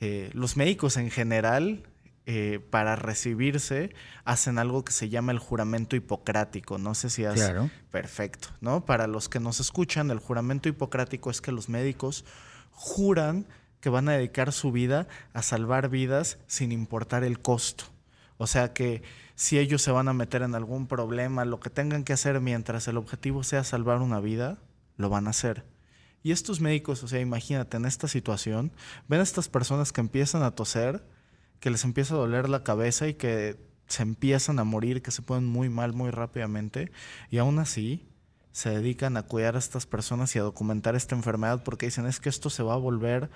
eh, los médicos en general, eh, para recibirse, hacen algo que se llama el juramento hipocrático. No sé si has... Claro. Perfecto, ¿no? Para los que nos escuchan, el juramento hipocrático es que los médicos juran que van a dedicar su vida a salvar vidas sin importar el costo. O sea que si ellos se van a meter en algún problema, lo que tengan que hacer mientras el objetivo sea salvar una vida, lo van a hacer. Y estos médicos, o sea, imagínate en esta situación, ven a estas personas que empiezan a toser, que les empieza a doler la cabeza y que se empiezan a morir, que se ponen muy mal muy rápidamente, y aún así se dedican a cuidar a estas personas y a documentar esta enfermedad porque dicen es que esto se va a volver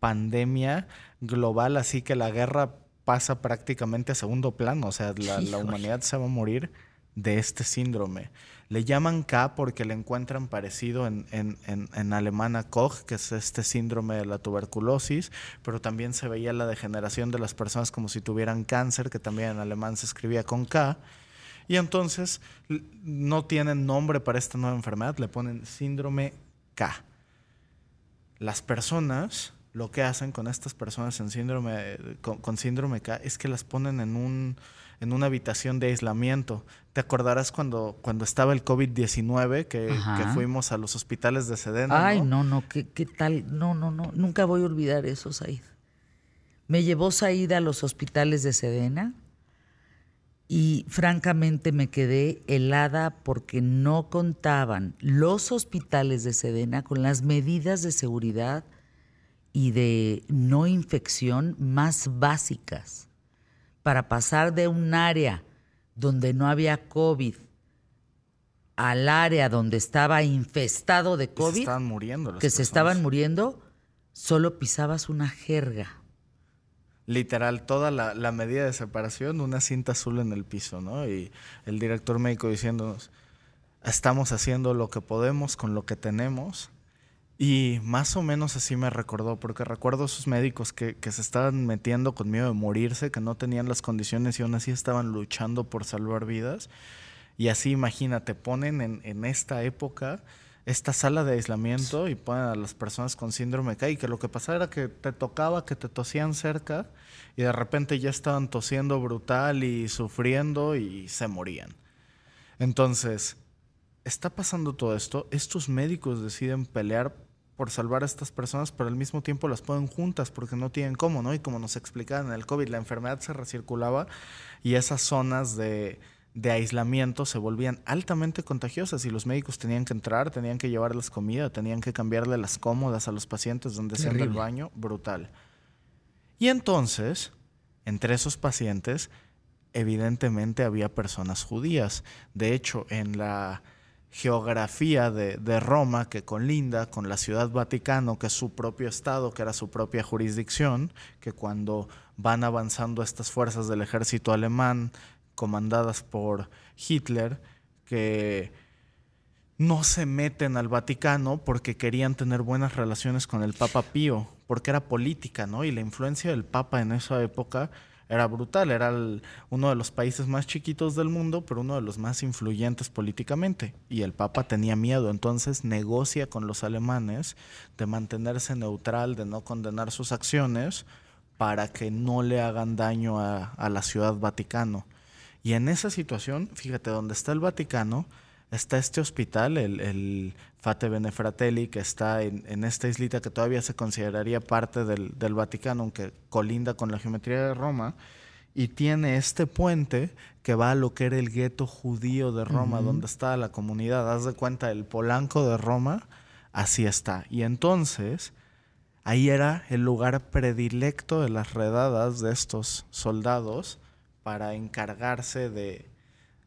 pandemia global, así que la guerra pasa prácticamente a segundo plano, o sea, la, la humanidad se va a morir de este síndrome. Le llaman K porque le encuentran parecido en, en, en, alemán a Koch, que es este síndrome de la tuberculosis, pero también se veía la degeneración de las personas como si tuvieran cáncer, que también en alemán se escribía con K. Y entonces no tienen nombre para esta nueva enfermedad, le ponen síndrome K. Las personas lo que hacen con estas personas en síndrome, con, con síndrome K es que las ponen en, un, en una habitación de aislamiento. ¿Te acordarás cuando, cuando estaba el COVID-19 que, fuimos a los hospitales de Sedena? Ay, ¿no? no, no, ¿qué, qué tal? No, no, no, nunca voy a olvidar eso, Said. Me llevó Said a los hospitales de Sedena y francamente me quedé helada porque no contaban los hospitales de Sedena con las medidas de seguridad y de no infección más básicas para pasar de un área donde no había COVID al área donde estaba infestado de se COVID, estaban muriendo las que se estaban muriendo, solo pisabas una jerga. Literal, toda la, la medida de separación, una cinta azul en el piso, ¿no? Y el director médico diciéndonos, estamos haciendo lo que podemos con lo que tenemos. Y más o menos así me recordó, porque recuerdo a esos médicos que, que se estaban metiendo con miedo de morirse, que no tenían las condiciones y aún así estaban luchando por salvar vidas. Y así, imagínate, ponen en, en esta época esta sala de aislamiento y ponen a las personas con síndrome K y que lo que pasaba era que te tocaba, que te tosían cerca y de repente ya estaban tosiendo brutal y sufriendo y se morían. Entonces, está pasando todo esto, estos médicos deciden pelear por salvar a estas personas, pero al mismo tiempo las ponen juntas porque no tienen cómo, ¿no? Y como nos explicaban en el COVID, la enfermedad se recirculaba y esas zonas de, de aislamiento se volvían altamente contagiosas y los médicos tenían que entrar, tenían que llevarles comida, tenían que cambiarle las cómodas a los pacientes donde se anda el baño, brutal. Y entonces, entre esos pacientes, evidentemente había personas judías. De hecho, en la geografía de, de Roma, que colinda con la ciudad Vaticano, que es su propio estado, que era su propia jurisdicción, que cuando van avanzando estas fuerzas del ejército alemán comandadas por Hitler que no se meten al Vaticano porque querían tener buenas relaciones con el Papa Pío, porque era política, ¿no? Y la influencia del Papa en esa época era brutal, era uno de los países más chiquitos del mundo, pero uno de los más influyentes políticamente. Y el Papa tenía miedo, entonces negocia con los alemanes de mantenerse neutral, de no condenar sus acciones, para que no le hagan daño a, a la ciudad Vaticano. Y en esa situación, fíjate, donde está el Vaticano, está este hospital, el, el Fate Benefratelli, que está en, esta islita que todavía se consideraría parte del, Vaticano, aunque colinda con la geometría de Roma, y tiene este puente que va a lo que era el gueto judío de Roma, donde está la comunidad. Haz de cuenta, el Polanco de Roma, así está. Y entonces, ahí era el lugar predilecto de las redadas de estos soldados para encargarse de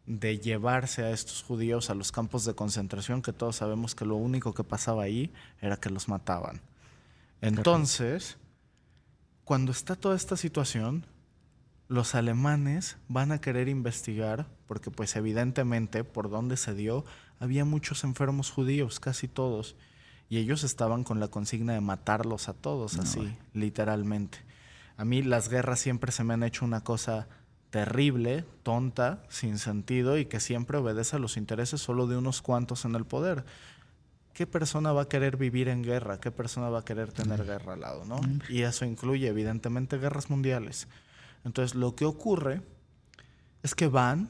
de llevarse a estos judíos a los campos de concentración, que todos sabemos que lo único que pasaba ahí era que los mataban. Entonces, cuando está toda esta situación, los alemanes van a querer investigar, porque pues evidentemente por donde se dio, había muchos enfermos judíos, casi todos, y ellos estaban con la consigna de matarlos a todos, así, literalmente. A mí las guerras siempre se me han hecho una cosa terrible, tonta, sin sentido y que siempre obedece a los intereses solo de unos cuantos en el poder. ¿Qué persona va a querer vivir en guerra? ¿Qué persona va a querer tener guerra al lado? ¿no? Y eso incluye evidentemente guerras mundiales. Entonces lo que ocurre es que van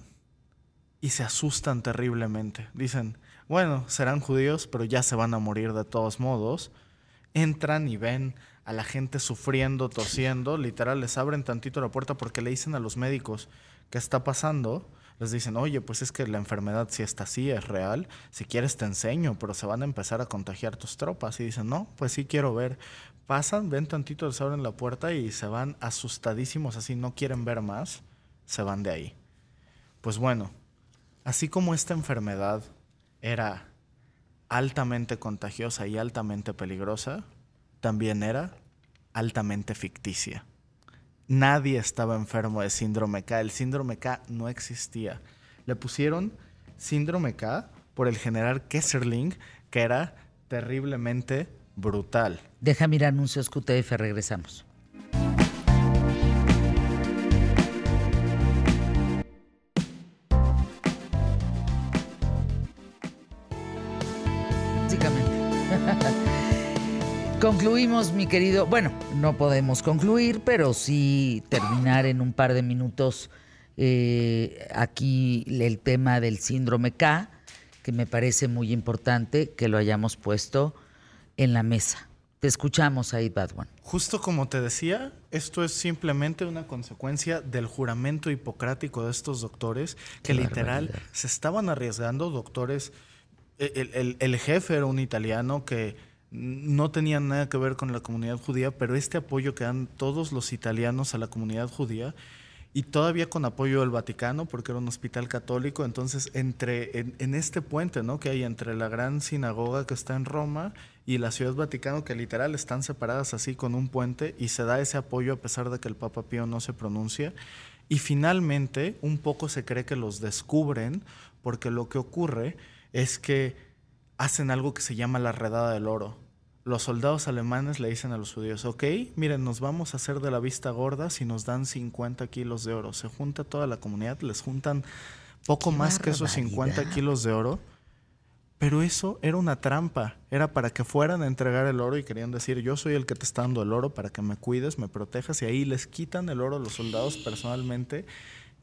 y se asustan terriblemente. Dicen, bueno, serán judíos, pero ya se van a morir de todos modos. Entran y ven a la gente sufriendo, tosiendo, literal, les abren tantito la puerta porque le dicen a los médicos qué está pasando. Les dicen, oye, pues es que la enfermedad sí está así, es real. Si quieres te enseño, pero se van a empezar a contagiar tus tropas. Y dicen, no, pues sí quiero ver. Pasan, ven tantito, les abren la puerta y se van asustadísimos, así no quieren ver más, se van de ahí. Pues bueno, así como esta enfermedad era altamente contagiosa y altamente peligrosa, también era altamente ficticia. Nadie estaba enfermo de síndrome K. El síndrome K no existía. Le pusieron síndrome K por el general Kesserling, que era terriblemente brutal. Deja mirar anuncios QTF, regresamos. Concluimos, mi querido. Bueno, no podemos concluir, pero sí terminar en un par de minutos eh, aquí el tema del síndrome K, que me parece muy importante que lo hayamos puesto en la mesa. Te escuchamos, ahí, Badwan. Justo como te decía, esto es simplemente una consecuencia del juramento hipocrático de estos doctores que literal se estaban arriesgando, doctores. el jefe era un italiano que no tenían nada que ver con la comunidad judía, pero este apoyo que dan todos los italianos a la comunidad judía y todavía con apoyo del Vaticano, porque era un hospital católico, entonces entre en, este puente ¿no? que hay entre la gran sinagoga que está en Roma y la ciudad Vaticano, que literal están separadas así con un puente, y se da ese apoyo a pesar de que el Papa Pío no se pronuncia. Y finalmente, un poco se cree que los descubren, porque lo que ocurre es que hacen algo que se llama la redada del oro. Los soldados alemanes le dicen a los judíos, ok, miren, nos vamos a hacer de la vista gorda si nos dan 50 kilos de oro. Se junta toda la comunidad, les juntan poco más que esos 50 kilos de oro. Pero eso era una trampa, era para que fueran a entregar el oro y querían decir, yo soy el que te está dando el oro para que me cuides, me protejas, y ahí les quitan el oro a los soldados personalmente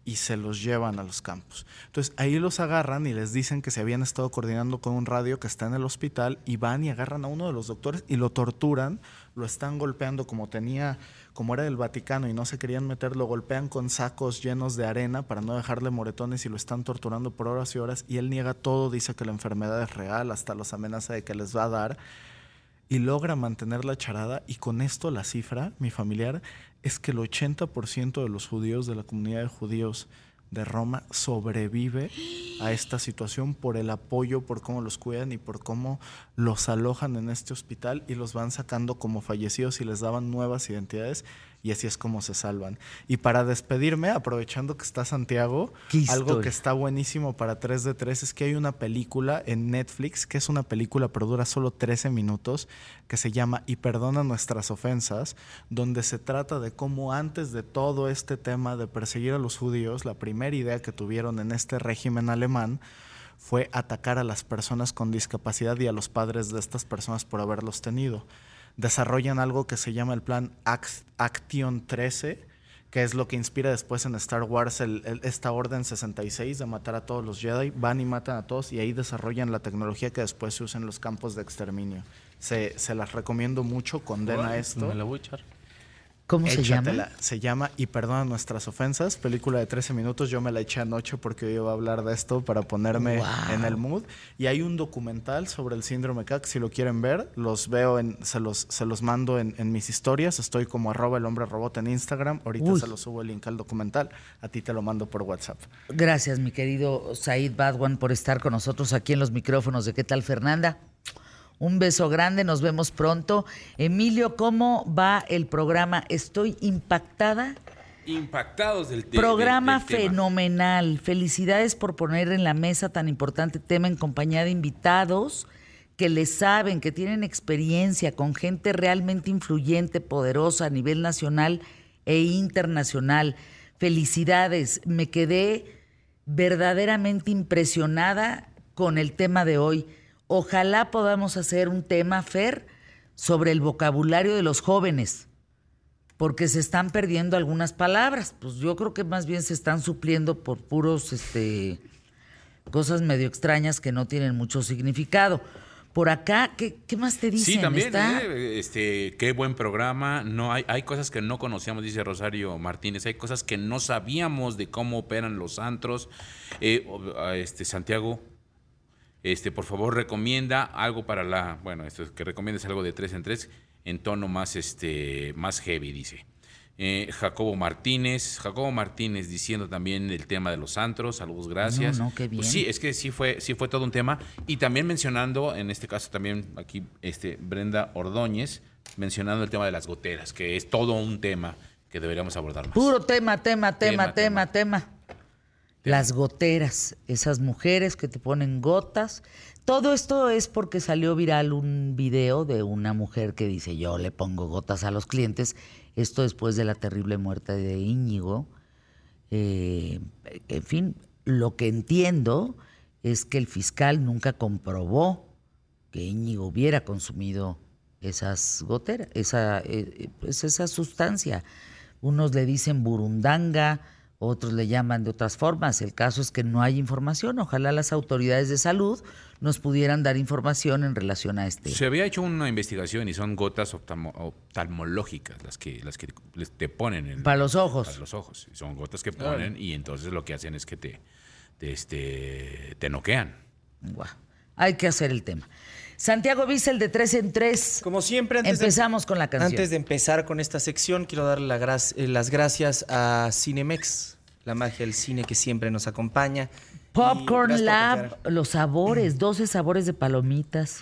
y se los llevan a los campos. Entonces ahí los agarran y les dicen que se habían estado coordinando con un radio que está en el hospital y van y agarran a uno de los doctores y lo torturan, lo están golpeando como tenía, como era del Vaticano y no se querían meter, lo golpean con sacos llenos de arena para no dejarle moretones y lo están torturando por horas y horas y él niega todo, dice que la enfermedad es real, hasta los amenaza de que les va a dar y logra mantener la charada y con esto la cifra, mi familiar, es que el 80% de los judíos de la comunidad de judíos de Roma sobrevive a esta situación por el apoyo, por cómo los cuidan y por cómo los alojan en este hospital y los van sacando como fallecidos y les daban nuevas identidades. Y así es como se salvan. Y para despedirme, aprovechando que está Santiago, algo que está buenísimo para 3 de 3 es que hay una película en Netflix, que es una película pero dura solo 13 minutos, que se llama Y perdona nuestras ofensas, donde se trata de cómo antes de todo este tema de perseguir a los judíos, la primera idea que tuvieron en este régimen alemán fue atacar a las personas con discapacidad y a los padres de estas personas por haberlos tenido. Desarrollan algo que se llama el plan Act- Action 13, que es lo que inspira después en Star Wars el- el- esta Orden 66 de matar a todos los Jedi. Van y matan a todos y ahí desarrollan la tecnología que después se usa en los campos de exterminio. Se, se las recomiendo mucho, condena esto. Me la voy a echar. ¿Cómo se llama? Se llama Y perdona nuestras ofensas, película de 13 minutos. Yo me la eché anoche porque hoy iba a hablar de esto para ponerme Wow. en el mood. Y hay un documental sobre el síndrome CAC, si lo quieren ver, los veo, en, se, los, se los mando en, en mis historias. Estoy como arroba el hombre robot en Instagram. Ahorita Uy. se los subo el link al documental. A ti te lo mando por WhatsApp. Gracias, mi querido Said Badwan, por estar con nosotros aquí en los micrófonos de ¿Qué tal, Fernanda? Un beso grande, nos vemos pronto. Emilio, ¿cómo va el programa? Estoy impactada. Impactados del, te- programa del- del tema. fenomenal. Felicidades por poner en la mesa tan importante tema en compañía de invitados que le saben, que tienen experiencia con gente realmente influyente, poderosa a nivel nacional e internacional. Felicidades. Me quedé verdaderamente impresionada con el tema de hoy. Ojalá podamos hacer un tema, Fer, sobre el vocabulario de los jóvenes porque se están perdiendo algunas palabras. Pues yo creo que más bien se están supliendo por puros, este, cosas medio extrañas que no tienen mucho significado. Por acá, ¿qué, qué más te dicen? Sí, también, Está- eh, este, qué buen programa. No hay, hay cosas que no conocíamos, dice Rosario Martínez. Hay cosas que no sabíamos de cómo operan los antros. Eh, este Santiago, este, por favor, recomienda algo para la, bueno, esto es que recomiendes algo de tres en tres en tono más, este, más heavy, dice. Eh, Jacobo Martínez, Jacobo Martínez diciendo también el tema de los antros, saludos, gracias. No, no, qué bien. Pues sí, es que sí fue, sí fue todo un tema. Y también mencionando, en este caso también aquí, este, Brenda Ordóñez, mencionando el tema de las goteras, que es todo un tema que deberíamos abordar más. Puro tema, tema, tema, Tema, tema, tema. Las goteras, esas mujeres que te ponen gotas. Todo esto es porque salió viral un video de una mujer que dice yo le pongo gotas a los clientes. Esto después de la terrible muerte de Íñigo. Eh, en fin, lo que entiendo es que el fiscal nunca comprobó que Íñigo hubiera consumido esas goteras, esa, eh, eh, pues esa sustancia. Unos le dicen burundanga, otros le llaman de otras formas. El caso es que no hay información. Ojalá las autoridades de salud nos pudieran dar información en relación a este. Se había hecho una investigación y son gotas oftalmo- oftalmológicas las que, las que te ponen en, Para los ojos. Para los ojos. Son gotas que ponen y entonces lo que hacen es que te, te, este, te noquean. Guau. Hay que hacer el tema. Santiago Bissell de tres en tres. Como siempre, antes de- Empezamos con la canción. Antes de empezar con esta sección, quiero darle la gra- eh, las gracias a Cinemex, la magia del cine que siempre nos acompaña. Popcorn Lab, los sabores, 12 sabores de palomitas,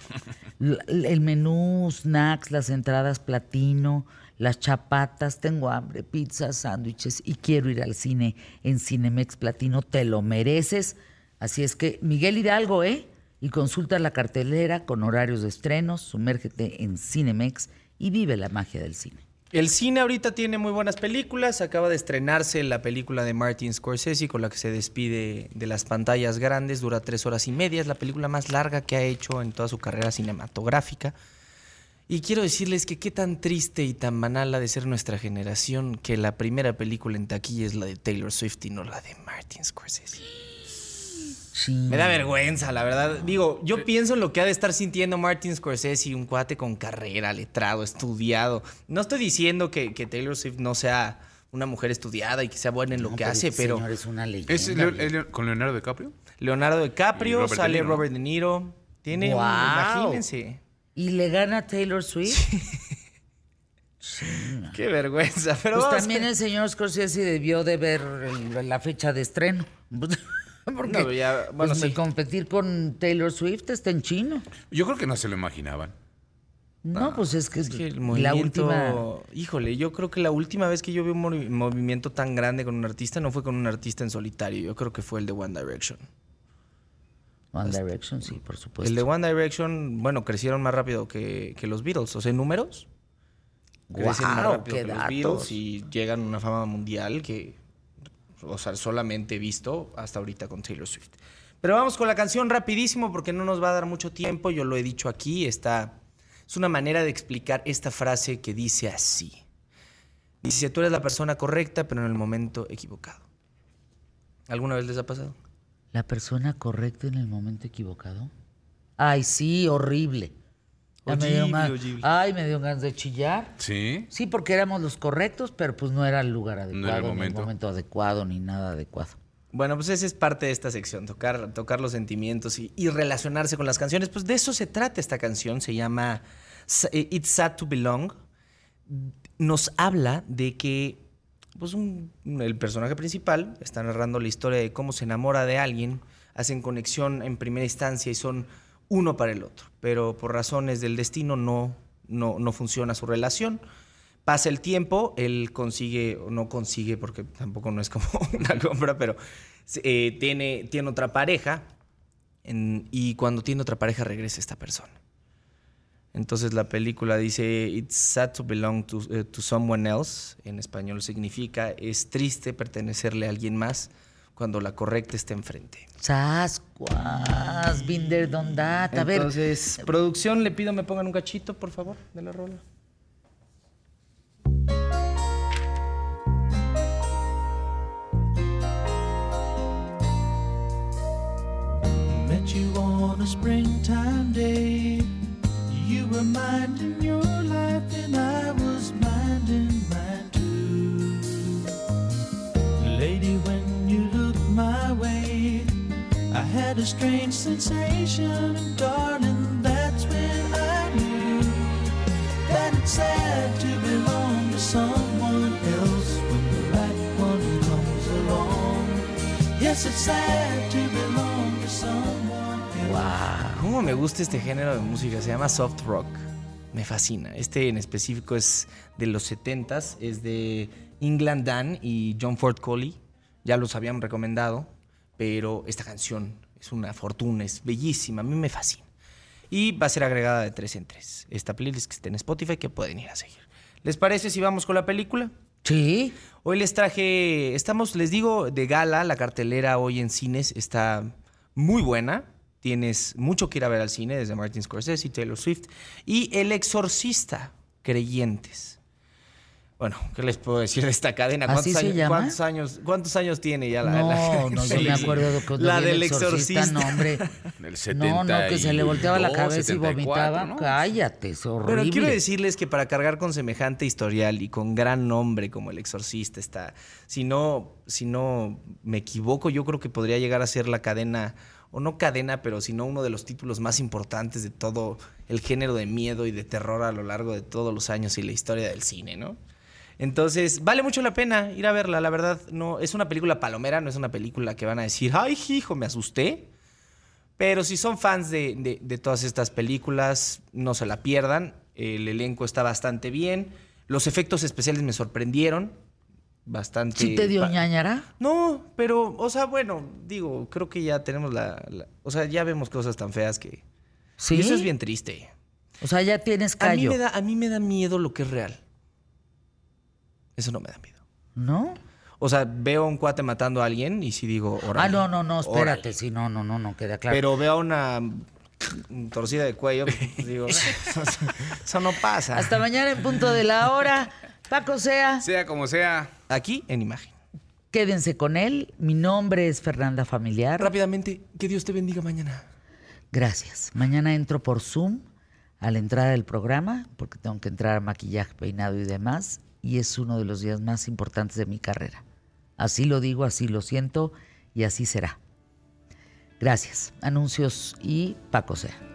el menú, snacks, las entradas platino, las chapatas, tengo hambre, pizzas, sándwiches y quiero ir al cine en Cinemex Platino, te lo mereces. Así es que Miguel Hidalgo, ¿eh? Y consulta la cartelera con horarios de estrenos, sumérgete en Cinemex y vive la magia del cine. El cine ahorita tiene muy buenas películas. Acaba de estrenarse la película de Martin Scorsese con la que se despide de las pantallas grandes. Dura tres horas y media. Es la película más larga que ha hecho en toda su carrera cinematográfica. Y quiero decirles que qué tan triste y tan banal ha de ser nuestra generación que la primera película en taquilla es la de Taylor Swift y no la de Martin Scorsese. Me da vergüenza, la verdad. Digo, yo pienso en lo que ha de estar sintiendo Martin Scorsese, un cuate con carrera, letrado, estudiado. No estoy diciendo que, que Taylor Swift no sea una mujer estudiada y que sea buena en lo No, que pero hace, este pero señor es una leyenda. ¿Es Leo- es Leo- con Leonardo DiCaprio? Leonardo DiCaprio, Robert De sale. Robert De Niro. Tiene, un- Guau. imagínense. ¿Y le gana Taylor Swift? Qué vergüenza, pero pues también a- el señor Scorsese debió de ver el- la fecha de estreno. Porque No, ya, bueno, pues, sí. competir con Taylor Swift está en chino. Yo creo que no se lo imaginaban. No, pues es que, Es que el la movimiento, última... híjole, yo creo que la última vez que yo vi un movi- movimiento tan grande con un artista no fue con un artista en solitario, yo creo que fue el de One Direction. One Direction, sí, por supuesto. El de One Direction, bueno, crecieron más rápido que, que los Beatles, o sea, en números. Crecen más Guau, rápido qué que los datos. Beatles y llegan a una fama mundial que, o sea, solamente visto hasta ahorita con Taylor Swift. Pero vamos con la canción rapidísimo porque no nos va a dar mucho tiempo, yo lo he dicho aquí, está, es una manera de explicar esta frase que dice así. Dice, tú eres la persona correcta, pero en el momento equivocado. ¿Alguna vez les ha pasado? ¿La persona correcta en el momento equivocado? Ay, sí, horrible. Ya me. Ay, me dio ganas de chillar. Sí. Sí, porque éramos los correctos, pero pues no era el lugar adecuado, era el ni el momento. momento adecuado, ni nada adecuado. Bueno, pues esa es parte de esta sección, tocar, tocar los sentimientos y, y relacionarse con las canciones. Pues de eso se trata esta canción, se llama eh, It's Sad to Belong. Nos habla de que pues un- el personaje principal está narrando la historia de cómo se enamora de alguien, hacen conexión en primera instancia y son uno para el otro, pero por razones del destino no, no, no funciona su relación. Pasa el tiempo, él consigue, o no consigue, porque tampoco no es como una compra, pero eh, tiene, tiene otra pareja y cuando tiene otra pareja regresa esta persona. Entonces la película dice, It's sad to belong to, eh, to someone else. En español significa, es triste pertenecerle a alguien más cuando la correcta está enfrente. Sascuas, Binder Don Dat. A ver, Entonces, producción, le pido me pongan un cachito, por favor, de la rola. Met you on a springtime day. You were minding your strange sensation, and darling, that's when I knew that it's sad to belong to someone else when the right one comes along. Yes, it's sad to belong to someone else. ¿Cómo me gusta este género de música? Se llama soft rock. Me fascina. Este en específico es de los 70s, es de England Dan y John Ford Coley. Ya los habían recomendado, pero esta canción es una fortuna, es bellísima, a mí me fascina. Y va a ser agregada de tres en tres. Esta playlist que está en Spotify que pueden ir a seguir. ¿Les parece si vamos con la película? Sí. Hoy les traje, estamos, les digo, de gala, la cartelera hoy en cines está muy buena. Tienes mucho que ir a ver al cine, desde Martin Scorsese, Taylor Swift y El Exorcista, Creyentes. Bueno, ¿qué les puedo decir de esta cadena? ¿Así ¿Cuántos, se años, llama? ¿cuántos, años, ¿Cuántos años tiene ya la No, la- no, yo me acuerdo de cuando La vi del Exorcista, Exorcista. no, hombre. No, no, que se le volteaba la 72, cabeza y 74, vomitaba. ¿no? Cállate, es horrible. Bueno, quiero decirles que para cargar con semejante historial y con gran nombre como El Exorcista está, si no, si no me equivoco, yo creo que podría llegar a ser la cadena, o no cadena, pero sino uno de los títulos más importantes de todo el género de miedo y de terror a lo largo de todos los años y la historia del cine, ¿no? Entonces, vale mucho la pena ir a verla, la verdad, no, es una película palomera, no es una película que van a decir, ay, hijo, me asusté. Pero si son fans de, de- de todas estas películas, no se la pierdan. El elenco está bastante bien. Los efectos especiales me sorprendieron. Bastante. ¿Sí te dio ñañara? No, pero, o sea, bueno, digo, creo que ya tenemos la. la- o sea, ya vemos cosas tan feas que. ¿Sí? Y eso es bien triste. O sea, ya tienes A mí, callo. me da, a mí me da miedo lo que es real. Eso no me da miedo. ¿No? O sea, veo a un cuate matando a alguien y si digo, órale, Ah, no, no, no, espérate. órale. Sí, no, no, no, no, queda claro. Pero veo a una torcida de cuello, pues, digo, eso no pasa. Hasta mañana en punto de la hora. Paco Sea, Sea como sea. Aquí en imagen. quédense con él. Mi nombre es Fernanda Familiar. Rápidamente, que Dios te bendiga mañana. Gracias. Mañana entro por Zoom a la entrada del programa, porque tengo que entrar a maquillaje, peinado y demás, y es uno de los días más importantes de mi carrera. Así lo digo, así lo siento y así será. Gracias. Anuncios y Paco Sea.